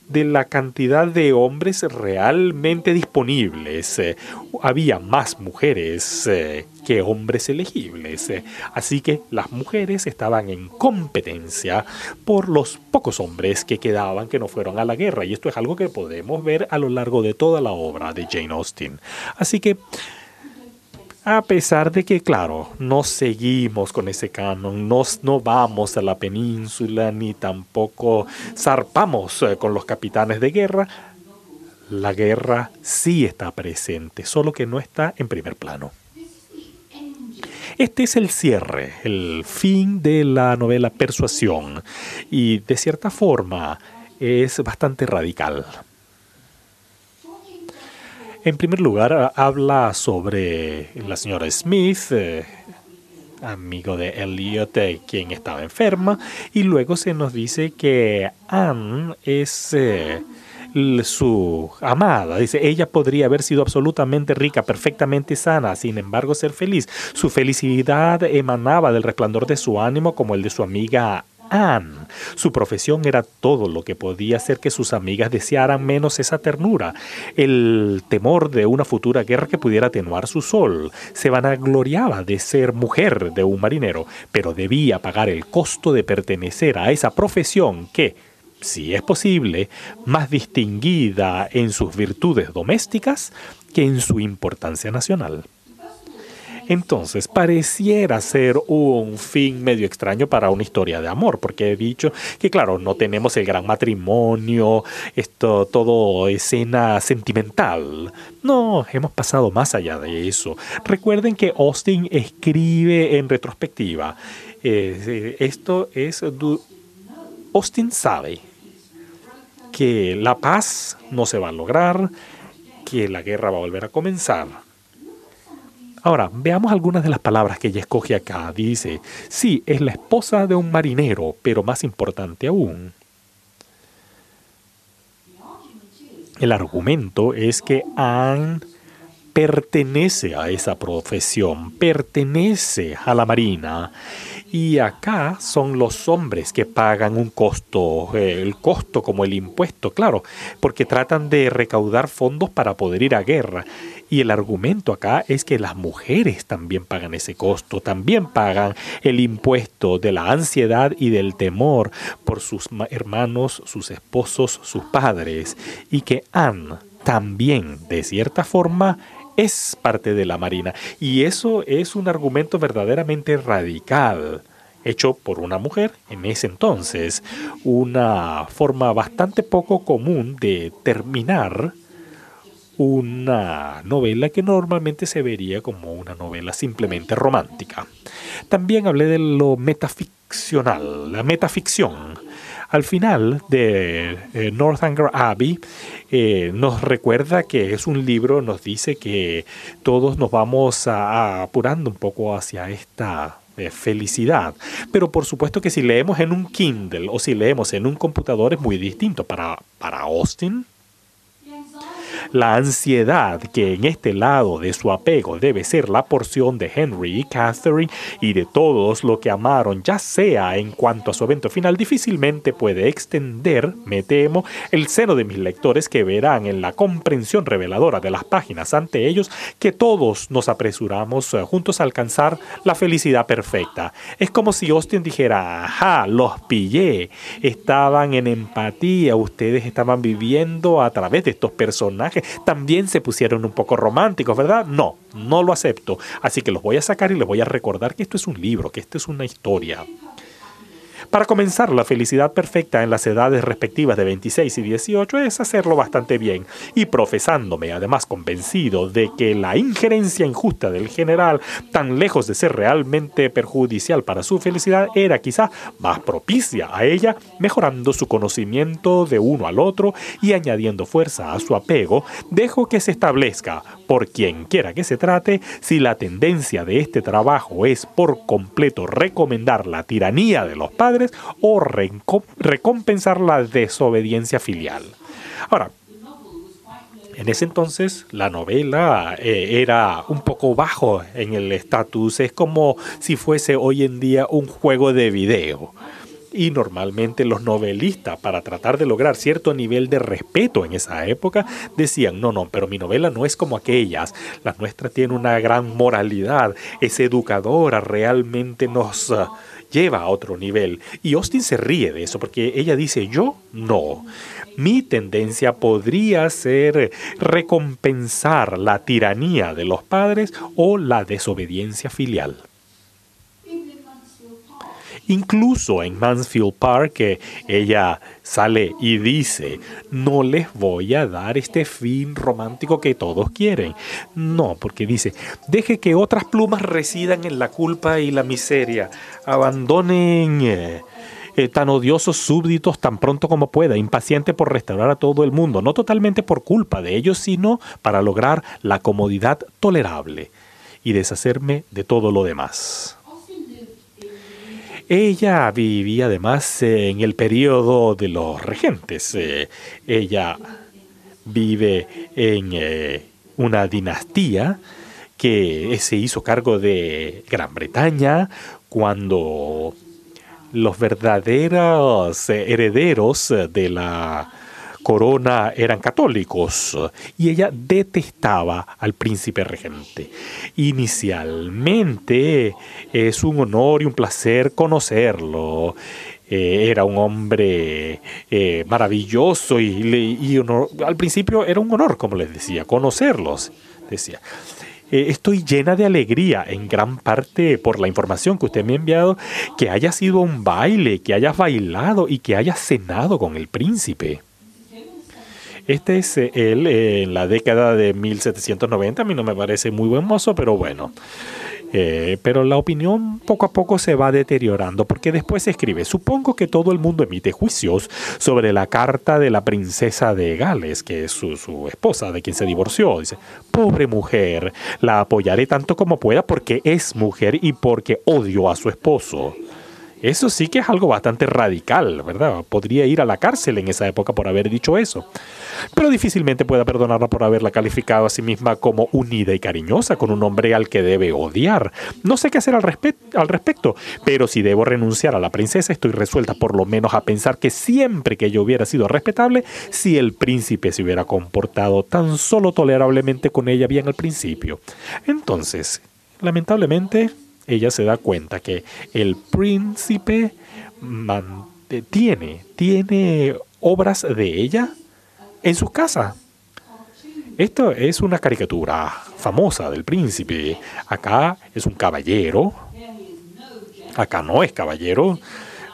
de la cantidad de hombres realmente disponibles. Eh, había más mujeres eh, que hombres elegibles. Así que las mujeres estaban en competencia por los pocos hombres que quedaban que no fueron a la guerra. Y esto es algo que podemos ver a lo largo de toda la obra de Jane Austen. Así que a pesar de que, claro, no seguimos con ese canon, no, no vamos a la península ni tampoco zarpamos eh, con los capitanes de guerra, la guerra sí está presente, solo que no está en primer plano. Este es el cierre, el fin de la novela Persuasión y de cierta forma es bastante radical. En primer lugar, habla sobre la señora Smith, eh, amigo de Elliot, eh, quien estaba enferma, y luego se nos dice que Anne es eh, su amada. Dice, ella podría haber sido absolutamente rica, perfectamente sana, sin embargo ser feliz. Su felicidad emanaba del resplandor de su ánimo como el de su amiga Anne. Su profesión era todo lo que podía hacer que sus amigas desearan menos esa ternura, el temor de una futura guerra que pudiera atenuar su sol. Se vanagloriaba de ser mujer de un marinero, pero debía pagar el costo de pertenecer a esa profesión que, si es posible, más distinguida en sus virtudes domésticas que en su importancia nacional. Entonces, pareciera ser un fin medio extraño para una historia de amor, porque he dicho que, claro, no tenemos el gran matrimonio, esto, todo escena sentimental. No, hemos pasado más allá de eso. Recuerden que Austin escribe en retrospectiva. Eh, esto es. Austin sabe que la paz no se va a lograr, que la guerra va a volver a comenzar Ahora, veamos algunas de las palabras que ella escoge acá. Dice, sí, es la esposa de un marinero, pero más importante aún. El argumento es que Anne pertenece a esa profesión, pertenece a la marina. Y acá son los hombres que pagan un costo, eh, el costo como el impuesto, claro, porque tratan de recaudar fondos para poder ir a guerra. Y el argumento acá es que las mujeres también pagan ese costo, también pagan el impuesto de la ansiedad y del temor por sus hermanos, sus esposos, sus padres, y que Anne también, de cierta forma, es parte de la Marina. Y eso es un argumento verdaderamente radical hecho por una mujer en ese entonces, una forma bastante poco común de terminar una novela que normalmente se vería como una novela simplemente romántica. También hablé de lo metaficcional, la metaficción. Al final de eh, Northanger Abbey eh, nos recuerda que es un libro, nos dice que todos nos vamos apurando un poco hacia esta eh, felicidad. Pero por supuesto que si leemos en un Kindle o si leemos en un computador es muy distinto. Para, para Austin, la ansiedad que en este lado de su apego debe ser la porción de Henry y Catherine y de todos los que amaron, ya sea en cuanto a su evento final, difícilmente puede extender, me temo, el seno de mis lectores que verán en la comprensión reveladora de las páginas ante ellos que todos nos apresuramos eh, juntos a alcanzar la felicidad perfecta. Es como si Austin dijera, ajá, los pillé, estaban en empatía, ustedes estaban viviendo a través de estos personajes también se pusieron un poco románticos, ¿verdad? No, no lo acepto. Así que los voy a sacar y les voy a recordar que esto es un libro, que esto es una historia. Para comenzar, la felicidad perfecta en las edades respectivas de 26 y 18 es hacerlo bastante bien, y profesándome además convencido de que la injerencia injusta del general, tan lejos de ser realmente perjudicial para su felicidad, era quizá más propicia a ella, mejorando su conocimiento de uno al otro y añadiendo fuerza a su apego, dejo que se establezca, por quien quiera que se trate, si la tendencia de este trabajo es por completo recomendar la tiranía de los padres, o recompensar la desobediencia filial. Ahora, en ese entonces la novela eh, era un poco bajo en el estatus, es como si fuese hoy en día un juego de video. Y normalmente los novelistas, para tratar de lograr cierto nivel de respeto en esa época, decían, no, no, pero mi novela no es como aquellas, la nuestra tiene una gran moralidad, es educadora, realmente nos lleva a otro nivel. Y Austin se ríe de eso porque ella dice, yo no. Mi tendencia podría ser recompensar la tiranía de los padres o la desobediencia filial. Incluso en Mansfield Park ella sale y dice, no les voy a dar este fin romántico que todos quieren. No, porque dice, deje que otras plumas residan en la culpa y la miseria, abandonen... Eh, eh, tan odiosos súbditos tan pronto como pueda, impaciente por restaurar a todo el mundo, no totalmente por culpa de ellos, sino para lograr la comodidad tolerable y deshacerme de todo lo demás. Ella vivía además en el periodo de los regentes. Eh, ella vive en eh, una dinastía que se hizo cargo de Gran Bretaña cuando los verdaderos herederos de la corona eran católicos y ella detestaba al príncipe regente. Inicialmente es un honor y un placer conocerlo. Eh, era un hombre eh, maravilloso y, al principio era un honor, como les decía, conocerlos. Decía, eh, estoy llena de alegría en gran parte por la información que usted me ha enviado, que haya sido un baile, que hayas bailado y que hayas cenado con el príncipe. Este es eh, él eh, en la década de 1790. A mí no me parece muy buen mozo, pero bueno. Eh, pero la opinión poco a poco se va deteriorando porque después se escribe, supongo que todo el mundo emite juicios sobre la carta de la princesa de Gales, que es su, su esposa, de quien se divorció. Dice, pobre mujer, la apoyaré tanto como pueda porque es mujer y porque odio a su esposo. Eso sí que es algo bastante radical, ¿verdad? Podría ir a la cárcel en esa época por haber dicho eso. Pero difícilmente pueda perdonarla por haberla calificado a sí misma como unida y cariñosa con un hombre al que debe odiar. No sé qué hacer al, al respecto, pero si debo renunciar a la princesa, estoy resuelta por lo menos a pensar que siempre que ella hubiera sido respetable, si el príncipe se hubiera comportado tan solo tolerablemente con ella bien al principio. Entonces, lamentablemente, ella se da cuenta que el príncipe tiene, tiene obras de ella en su casa. Esto es una caricatura famosa del príncipe. Acá es un caballero. Acá no es caballero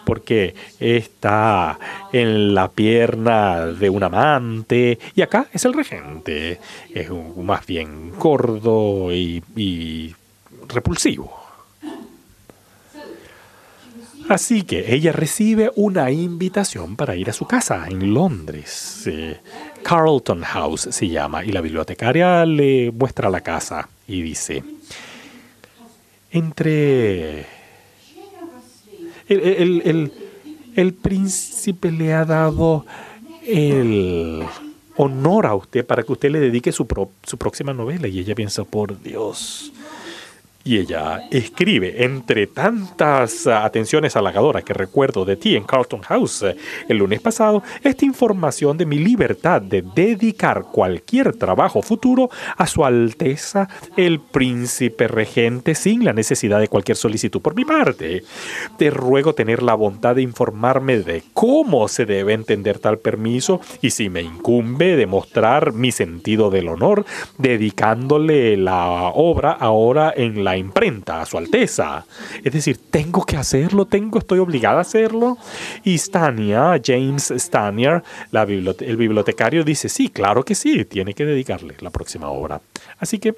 porque está en la pierna de un amante y acá es el regente. Es más bien gordo y repulsivo. Así que ella recibe una invitación para ir a su casa en Londres. Carlton House se llama y la bibliotecaria le muestra la casa y dice, entre... El, príncipe le ha dado el honor a usted para que usted le dedique su, su próxima novela y ella piensa, por Dios y ella escribe, entre tantas atenciones halagadoras que recuerdo de ti en Carlton House el lunes pasado, esta información de mi libertad de dedicar cualquier trabajo futuro a Su Alteza el Príncipe Regente sin la necesidad de cualquier solicitud por mi parte. Te ruego tener la bondad de informarme de cómo se debe entender tal permiso y si me incumbe demostrar mi sentido del honor dedicándole la obra ahora en la imprenta, a su alteza. Es decir, tengo que hacerlo, tengo, estoy obligada a hacerlo. Y Stania, James Stanier, la el bibliotecario, dice, sí, claro que sí, tiene que dedicarle la próxima obra. Así que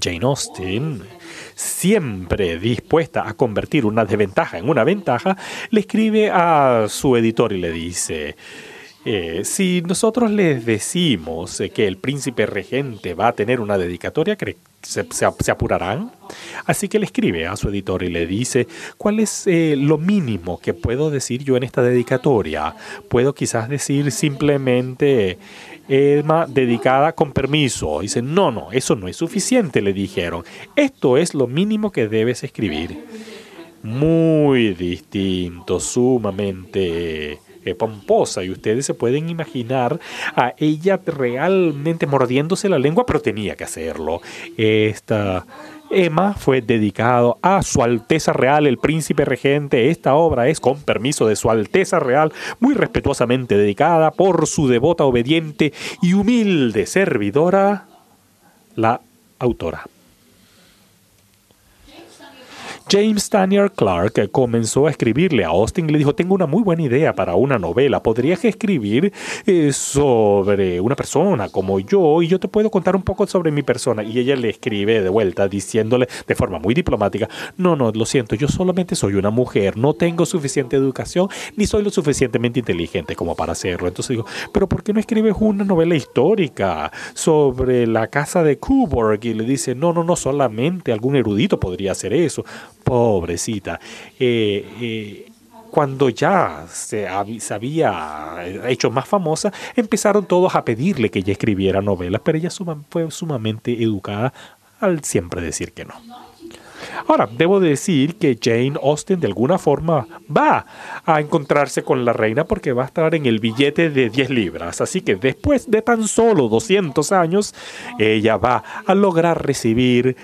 Jane Austen, siempre dispuesta a convertir una desventaja en una ventaja, le escribe a su editor y le dice, eh, si nosotros les decimos que el príncipe regente va a tener una dedicatoria, ¿cree se, apurarán. Así que le escribe a su editor y le dice, ¿cuál es eh, lo mínimo que puedo decir yo en esta dedicatoria? Puedo quizás decir simplemente, Emma dedicada con permiso. Dice, no, no, eso no es suficiente, le dijeron. Esto es lo mínimo que debes escribir. Muy distinto, sumamente eh, pomposa y ustedes se pueden imaginar a ella realmente mordiéndose la lengua, pero tenía que hacerlo. Esta Emma fue dedicado a Su Alteza Real, el Príncipe Regente. Esta obra es, con permiso de Su Alteza Real, muy respetuosamente dedicada por su devota, obediente y humilde servidora, la autora. James Daniel Clark comenzó a escribirle a Austin y le dijo, tengo una muy buena idea para una novela, podrías escribir eh, sobre una persona como yo y yo te puedo contar un poco sobre mi persona. Y ella le escribe de vuelta diciéndole de forma muy diplomática, no, no, lo siento, yo solamente soy una mujer, no tengo suficiente educación ni soy lo suficientemente inteligente como para hacerlo. Entonces digo, pero ¿por qué no escribes una novela histórica sobre la casa de Coburg? Y le dice, no, no, no, solamente algún erudito podría hacer eso pobrecita. Eh, eh, cuando ya se, había hecho más famosa, empezaron todos a pedirle que ella escribiera novelas, pero ella fue sumamente educada al siempre decir que no. Ahora, debo decir que Jane Austen de alguna forma va a encontrarse con la reina porque va a estar en el billete de 10 libras. Así que después de tan solo 200 años, ella va a lograr recibir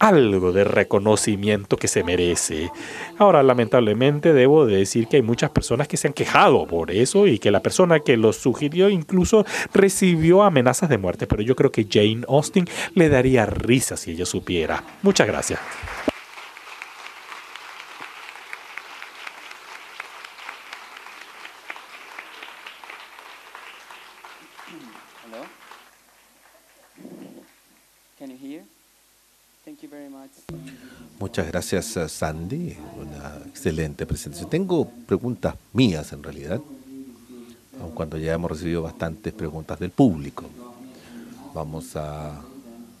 algo de reconocimiento que se merece. Ahora, lamentablemente, debo decir que hay muchas personas que se han quejado por eso y que la persona que lo sugirió incluso recibió amenazas de muerte, pero yo creo que Jane Austen le daría risa si ella supiera. Muchas gracias. Muchas gracias, Sandy. Una excelente presentación. Tengo preguntas mías, en realidad, aun cuando ya hemos recibido bastantes preguntas del público. Vamos a,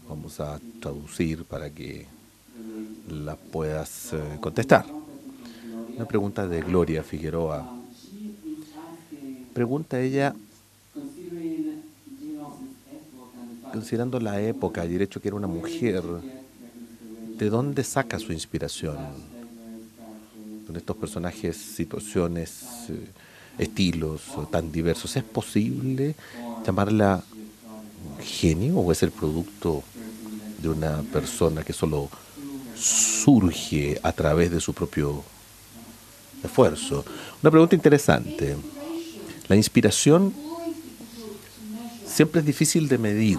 vamos a traducir para que las puedas eh, contestar. Una pregunta de Gloria Figueroa. Pregunta ella, considerando la época y el hecho que era una mujer, ¿de dónde saca su inspiración? Estos personajes, situaciones, eh, estilos tan diversos. ¿Es posible llamarla genio o es el producto de una persona que solo surge a través de su propio esfuerzo? Una pregunta interesante. La inspiración siempre es difícil de medir.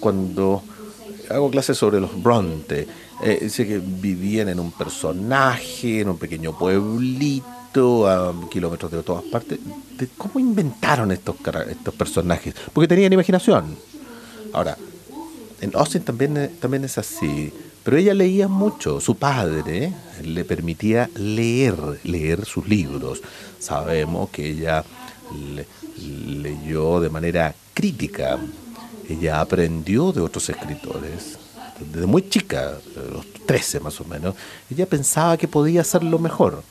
Cuando hago clases sobre los Bronte. Eh, dice que vivían en un personaje, en un pequeño pueblito, a kilómetros de todas partes. ¿Cómo inventaron estos, estos personajes? Porque tenían imaginación. Ahora, en Austin también, eh, también es así. Pero ella leía mucho. Su padre le permitía leer, leer sus libros. Sabemos que ella leyó de manera crítica ella aprendió de otros escritores. Desde muy chica, los 13 más o menos, ella pensaba que podía hacerlo mejor.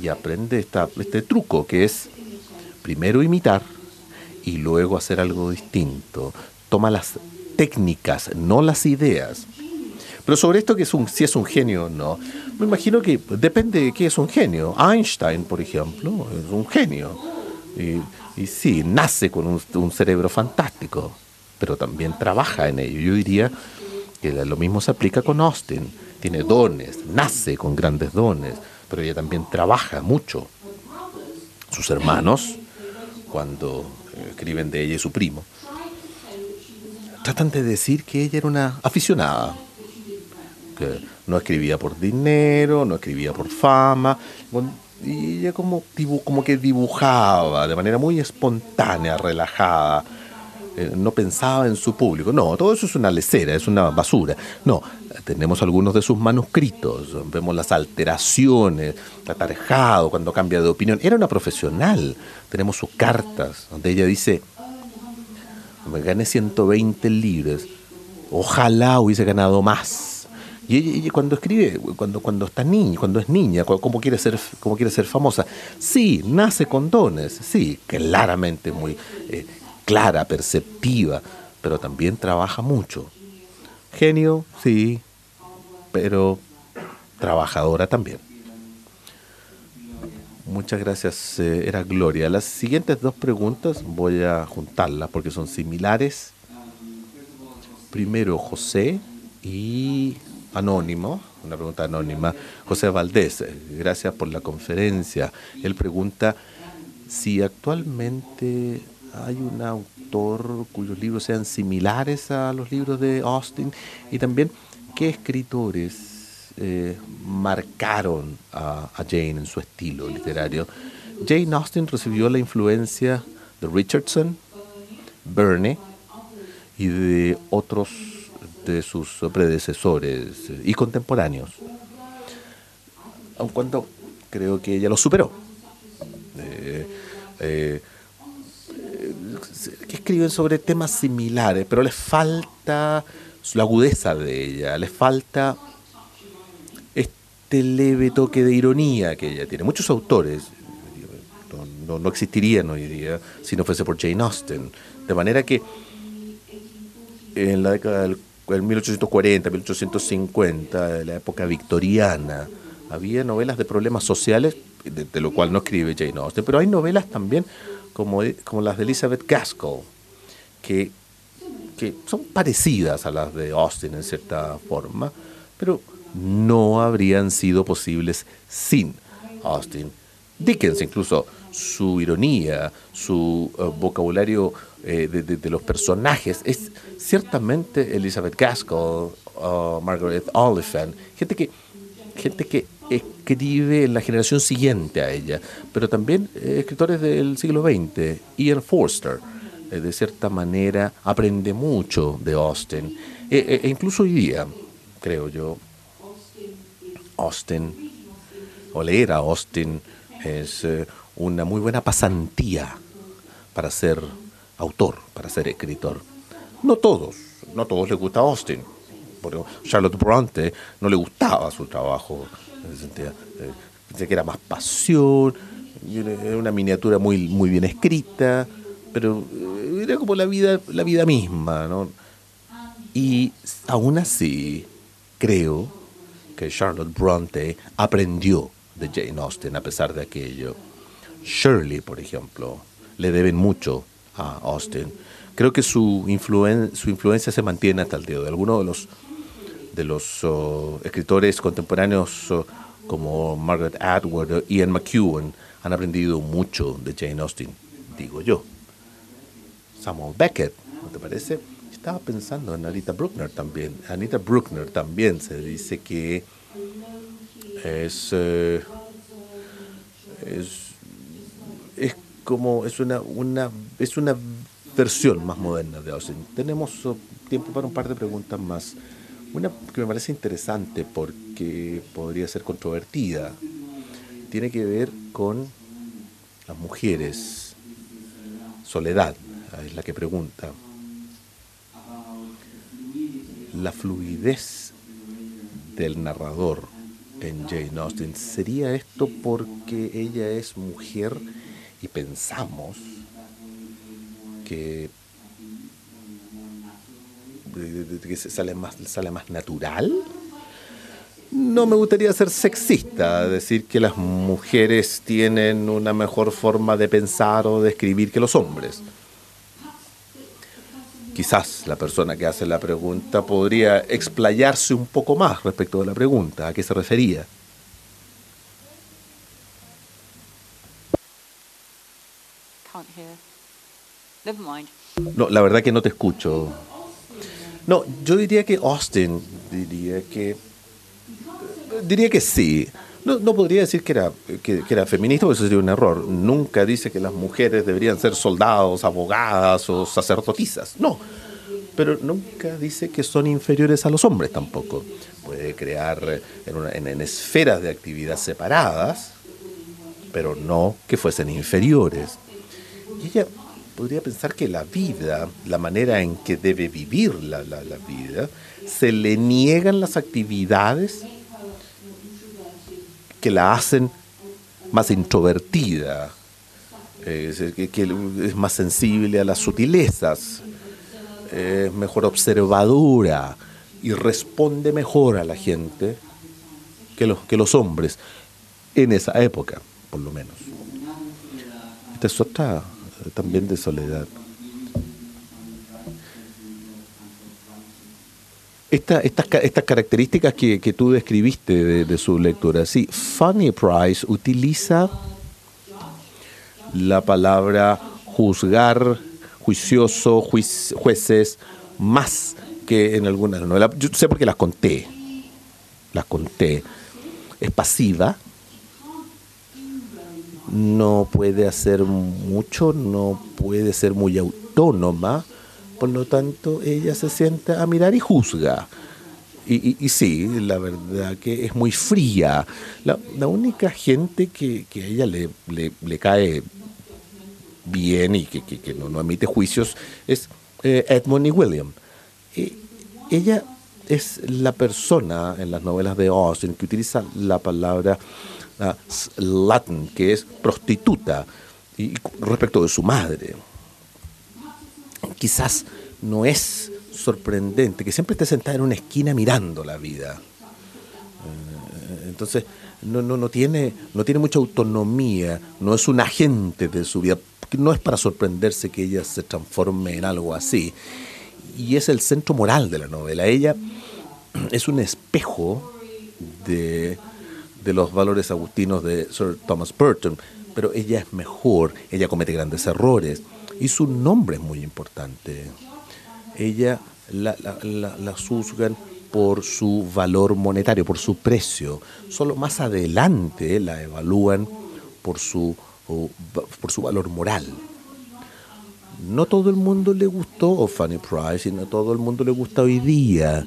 Y aprende esta, este truco que es primero imitar y luego hacer algo distinto. Toma las técnicas, no las ideas. Pero sobre esto que es un, si es un genio o no, me imagino que depende de qué es un genio. Einstein, por ejemplo, es un genio. Y, y sí, nace con un cerebro fantástico pero también trabaja en ello. Yo diría que lo mismo se aplica con Austin. Tiene dones, nace con grandes dones, pero ella también trabaja mucho. Sus hermanos, cuando escriben de ella y su primo, tratan de decir que ella era una aficionada, que no escribía por dinero, no escribía por fama, y ella como, como que dibujaba de manera muy espontánea, relajada, eh, no pensaba en su público. No, todo eso es una lecera, es una basura. No, tenemos algunos de sus manuscritos, vemos las alteraciones, atarjado cuando cambia de opinión. Era una profesional. Tenemos sus cartas, donde ella dice, me gané 120 libres, ojalá hubiese ganado más. Y ella, cuando escribe, cuando, cuando está niña, cuando es niña, cómo quiere ser, cómo quiere ser famosa, sí, nace con dones, sí, claramente muy eh, clara, perceptiva, pero también trabaja mucho. Genio, sí, pero trabajadora también. Muchas gracias, eh, era Gloria. Las siguientes dos preguntas voy a juntarlas porque son similares. Primero José y anónimo, una pregunta anónima. José Valdés, eh, gracias por la conferencia. Él pregunta si actualmente hay un autor cuyos libros sean similares a los libros de Austin y también qué escritores eh, marcaron a, Jane en su estilo literario. Jane Austen recibió la influencia de Richardson, Burney y de otros de sus predecesores y contemporáneos, aun cuando creo que ella lo superó. Eh, eh, escriben sobre temas similares, pero les falta la agudeza de ella, les falta este leve toque de ironía que ella tiene. Muchos autores no, no, existirían hoy día si no fuese por Jane Austen. De manera que en la década del en 1840, 1850, de la época victoriana, había novelas de problemas sociales, de, lo cual no escribe Jane Austen, pero hay novelas también como, como las de Elizabeth Gaskell, que, que son parecidas a las de Austen en cierta forma, pero no habrían sido posibles sin Austen. Dickens incluso su ironía, su eh, vocabulario eh, de, los personajes, es ciertamente Elizabeth Gaskell, uh, Margaret Oliphant, gente que, gente que escribe en la generación siguiente a ella, pero también eh, escritores del siglo XX, Ian Forster, de cierta manera aprende mucho de Austen, e, e incluso hoy día, creo yo, Austen, o leer a Austen, es una muy buena pasantía para ser autor, para ser escritor. No todos, no todos les gusta Austin. Porque Charlotte Bronte no le gustaba su trabajo, sentía, eh, que era más pasión, era una miniatura muy, muy bien escrita, pero eh, era como la vida, la vida misma, ¿no? Y aún así, creo que Charlotte Bronte aprendió de Jane Austen a pesar de aquello. Shirley, por ejemplo, le deben mucho a Austin. Creo que su, su influencia se mantiene hasta el día de Algunos de los, de los oh, escritores contemporáneos oh, como Margaret Atwood o Ian McEwan han aprendido mucho de Jane Austen, digo yo. Samuel Beckett, ¿no te parece? Estaba pensando en Anita Bruckner también. Anita Bruckner también se dice que es, eh, es es como es una, una es una versión más moderna de Austen. Tenemos oh, tiempo para un par de preguntas más. Una que me parece interesante porque podría ser controvertida. Tiene que ver con las mujeres. Soledad es la que pregunta. La fluidez del narrador en Jane Austen, ¿sería esto porque ella es mujer? y pensamos que, que sale, más, sale más natural. No me gustaría ser sexista, decir que las mujeres tienen una mejor forma de pensar o de escribir que los hombres. Quizás la persona que hace la pregunta podría explayarse un poco más respecto de la pregunta, a qué se refería. No, la verdad que no te escucho. No, yo diría que Austin diría que diría que sí. No, podría decir que era, que, era feminista, porque eso sería un error. Nunca dice que las mujeres deberían ser soldados, abogadas o sacerdotisas. No. Pero nunca dice que son inferiores a los hombres tampoco. Puede crear en, en esferas de actividad separadas, pero no que fuesen inferiores. Y ella podría pensar que la vida, la manera en que debe vivir la, vida, se le niegan las actividades que la hacen más introvertida, que, es más sensible a las sutilezas, es mejor observadora y responde mejor a la gente que los, que los hombres en esa época, por lo menos. Esta es otra también de soledad. Esta, estas, estas características que, que tú describiste de, su lectura, sí, Fanny Price utiliza la palabra juzgar, juicioso, jueces, más que en algunas novelas. Yo sé porque las conté, las conté. Es pasiva, no puede hacer mucho, no puede ser muy autónoma, por lo tanto ella se sienta a mirar y juzga. Y, y, sí, la verdad que es muy fría. La, única gente que, a ella le, le, cae bien y que, que, no, emite juicios es eh, Edmund y William. Y ella es la persona en las novelas de Austin que utiliza la palabra Latin, que es prostituta, y respecto de su madre. Quizás no es sorprendente, que siempre esté sentada en una esquina mirando la vida. Eh, entonces, no, no, no, tiene, no tiene mucha autonomía, no es un agente de su vida, no es para sorprenderse que ella se transforme en algo así. Y es el centro moral de la novela. Ella <clears throat> es un espejo de, de los valores agustinos de Sir Thomas Burton, pero ella es mejor, ella comete grandes errores y su nombre es muy importante. Ella la, la, la, juzgan por su valor monetario, por su precio. Solo más adelante la evalúan por su, por su valor moral. No todo el mundo le gustó Fanny Price y no todo el mundo le gusta hoy día.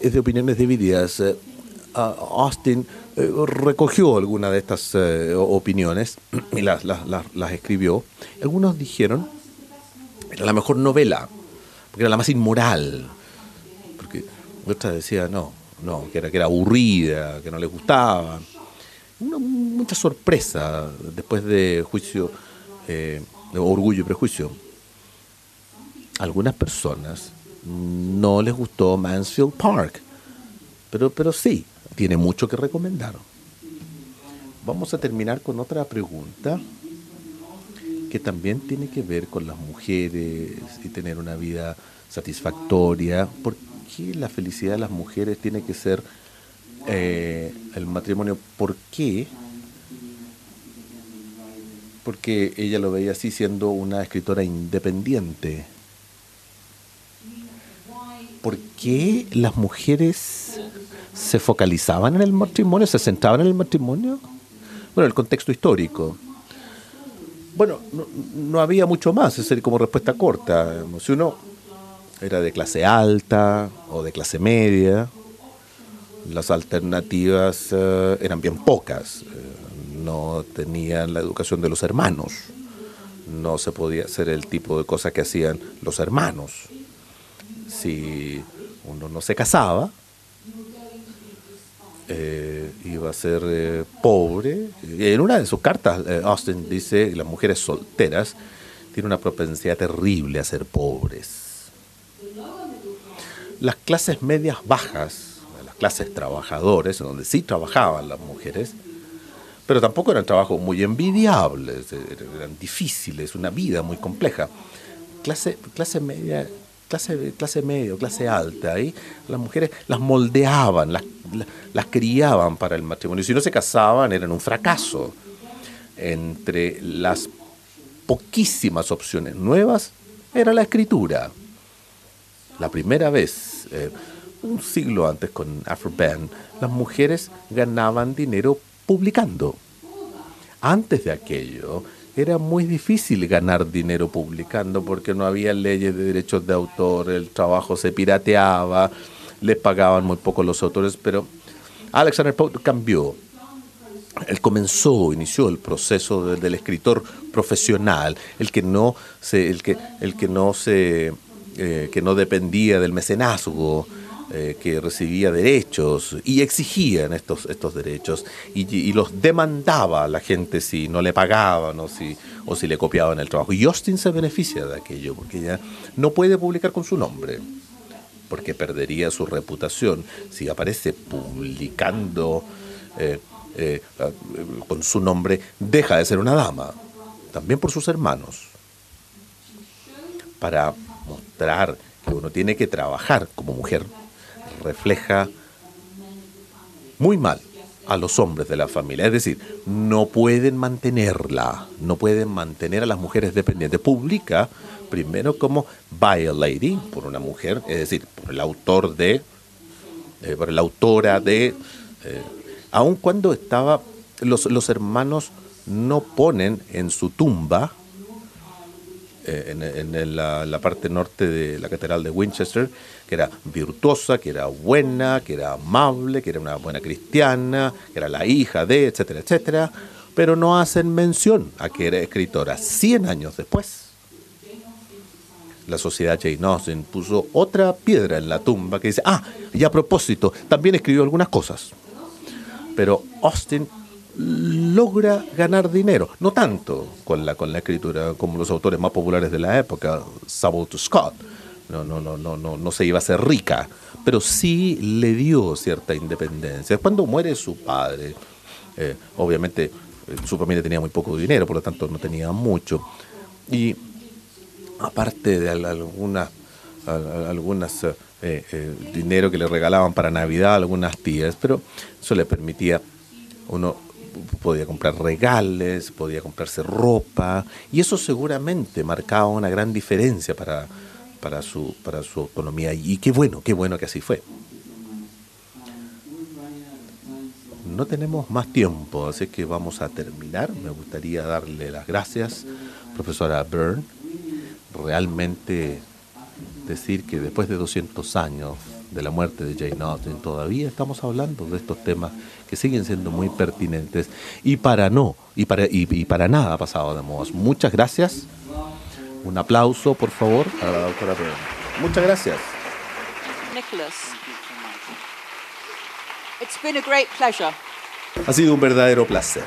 Es de opiniones divididas. Eh, Austin eh, recogió algunas de estas eh, opiniones y las, las, las, escribió. Algunos dijeron era la mejor novela, porque era la más inmoral. Porque otra decía no, no, que era, que era aburrida, que no le gustaba. Una, mucha sorpresa después de juicio, eh, orgullo y prejuicio. Algunas personas no les gustó Mansfield Park, pero, pero sí, tiene mucho que recomendar. Vamos a terminar con otra pregunta que también tiene que ver con las mujeres y tener una vida satisfactoria. ¿Por qué la felicidad de las mujeres tiene que ser eh, el matrimonio? ¿Por qué? Porque ella lo veía así siendo una escritora independiente. ¿Por qué las mujeres se focalizaban en el matrimonio, se centraban en el matrimonio? Bueno, el contexto histórico. Bueno, no, había mucho más, es como respuesta corta. Si uno era de clase alta o de clase media, las alternativas eh, eran bien pocas. Eh, no tenían la educación de los hermanos. No se podía hacer el tipo de cosas que hacían los hermanos. Si uno no se casaba, eh, iba a ser eh, pobre. En una de sus cartas, eh, Austin dice que las mujeres solteras tienen una propensidad terrible a ser pobres. Las clases medias bajas, las clases trabajadores, en donde sí trabajaban las mujeres, pero tampoco eran trabajos muy envidiables, eran difíciles, una vida muy compleja. Clase, clase media clase, clase medio, clase alta, ahí las mujeres las moldeaban, las, las, criaban para el matrimonio. Si no se casaban, eran un fracaso. Entre las poquísimas opciones nuevas era la escritura. La primera vez, eh, un siglo antes con Afro Band, las mujeres ganaban dinero publicando. Antes de aquello, era muy difícil ganar dinero publicando porque no había leyes de derechos de autor, el trabajo se pirateaba, les pagaban muy poco los autores, pero Alexander Pope cambió. Él comenzó, inició el proceso del escritor profesional, el que no se, el que, el que no se, eh, que no dependía del mecenazgo, eh, que recibía derechos y exigían estos, estos derechos y, los demandaba a la gente si no le pagaban o si, o si le copiaban el trabajo. Y Austin se beneficia de aquello porque ya no puede publicar con su nombre porque perdería su reputación si aparece publicando eh, eh, con su nombre, deja de ser una dama, también por sus hermanos, para mostrar que uno tiene que trabajar como mujer refleja muy mal a los hombres de la familia. Es decir, no pueden mantenerla, no pueden mantener a las mujeres dependientes. Publica primero como lady, por una mujer, es decir, por el autor de, eh, por la autora de, eh, aun cuando estaba, los, los hermanos no ponen en su tumba eh, en, la, parte norte de la catedral de Winchester, que era virtuosa, que era buena, que era amable, que era una buena cristiana, que era la hija de, etcétera, etcétera, pero no hacen mención a que era escritora. Cien años después, la sociedad Jane Austen puso otra piedra en la tumba que dice, ah, y a propósito, también escribió algunas cosas. Pero Austin logra ganar dinero, no tanto con la, con la escritura como los autores más populares de la época, Samuel Scott, no, no, no, no, no, no se iba a ser rica, pero sí le dio cierta independencia. Cuando muere su padre, eh, obviamente eh, su familia tenía muy poco dinero, por lo tanto no tenía mucho. Y aparte de algunas, algunas eh, dinero que le regalaban para Navidad, algunas tías, pero eso le permitía, uno podía comprar regales, podía comprarse ropa, y eso seguramente marcaba una gran diferencia para, para su, para su autonomía. Y qué bueno, qué bueno que así fue. No tenemos más tiempo, así que vamos a terminar. Me gustaría darle las gracias, profesora Byrne. Realmente decir que después de 200 años de la muerte de Jane Austen, todavía estamos hablando de estos temas que siguen siendo muy pertinentes y para no, y para, y, y para nada pasado de moda. Muchas gracias. Un aplauso, por favor, a la doctora. Muchas gracias. Nicholas. It's been a great pleasure. Ha sido un verdadero placer.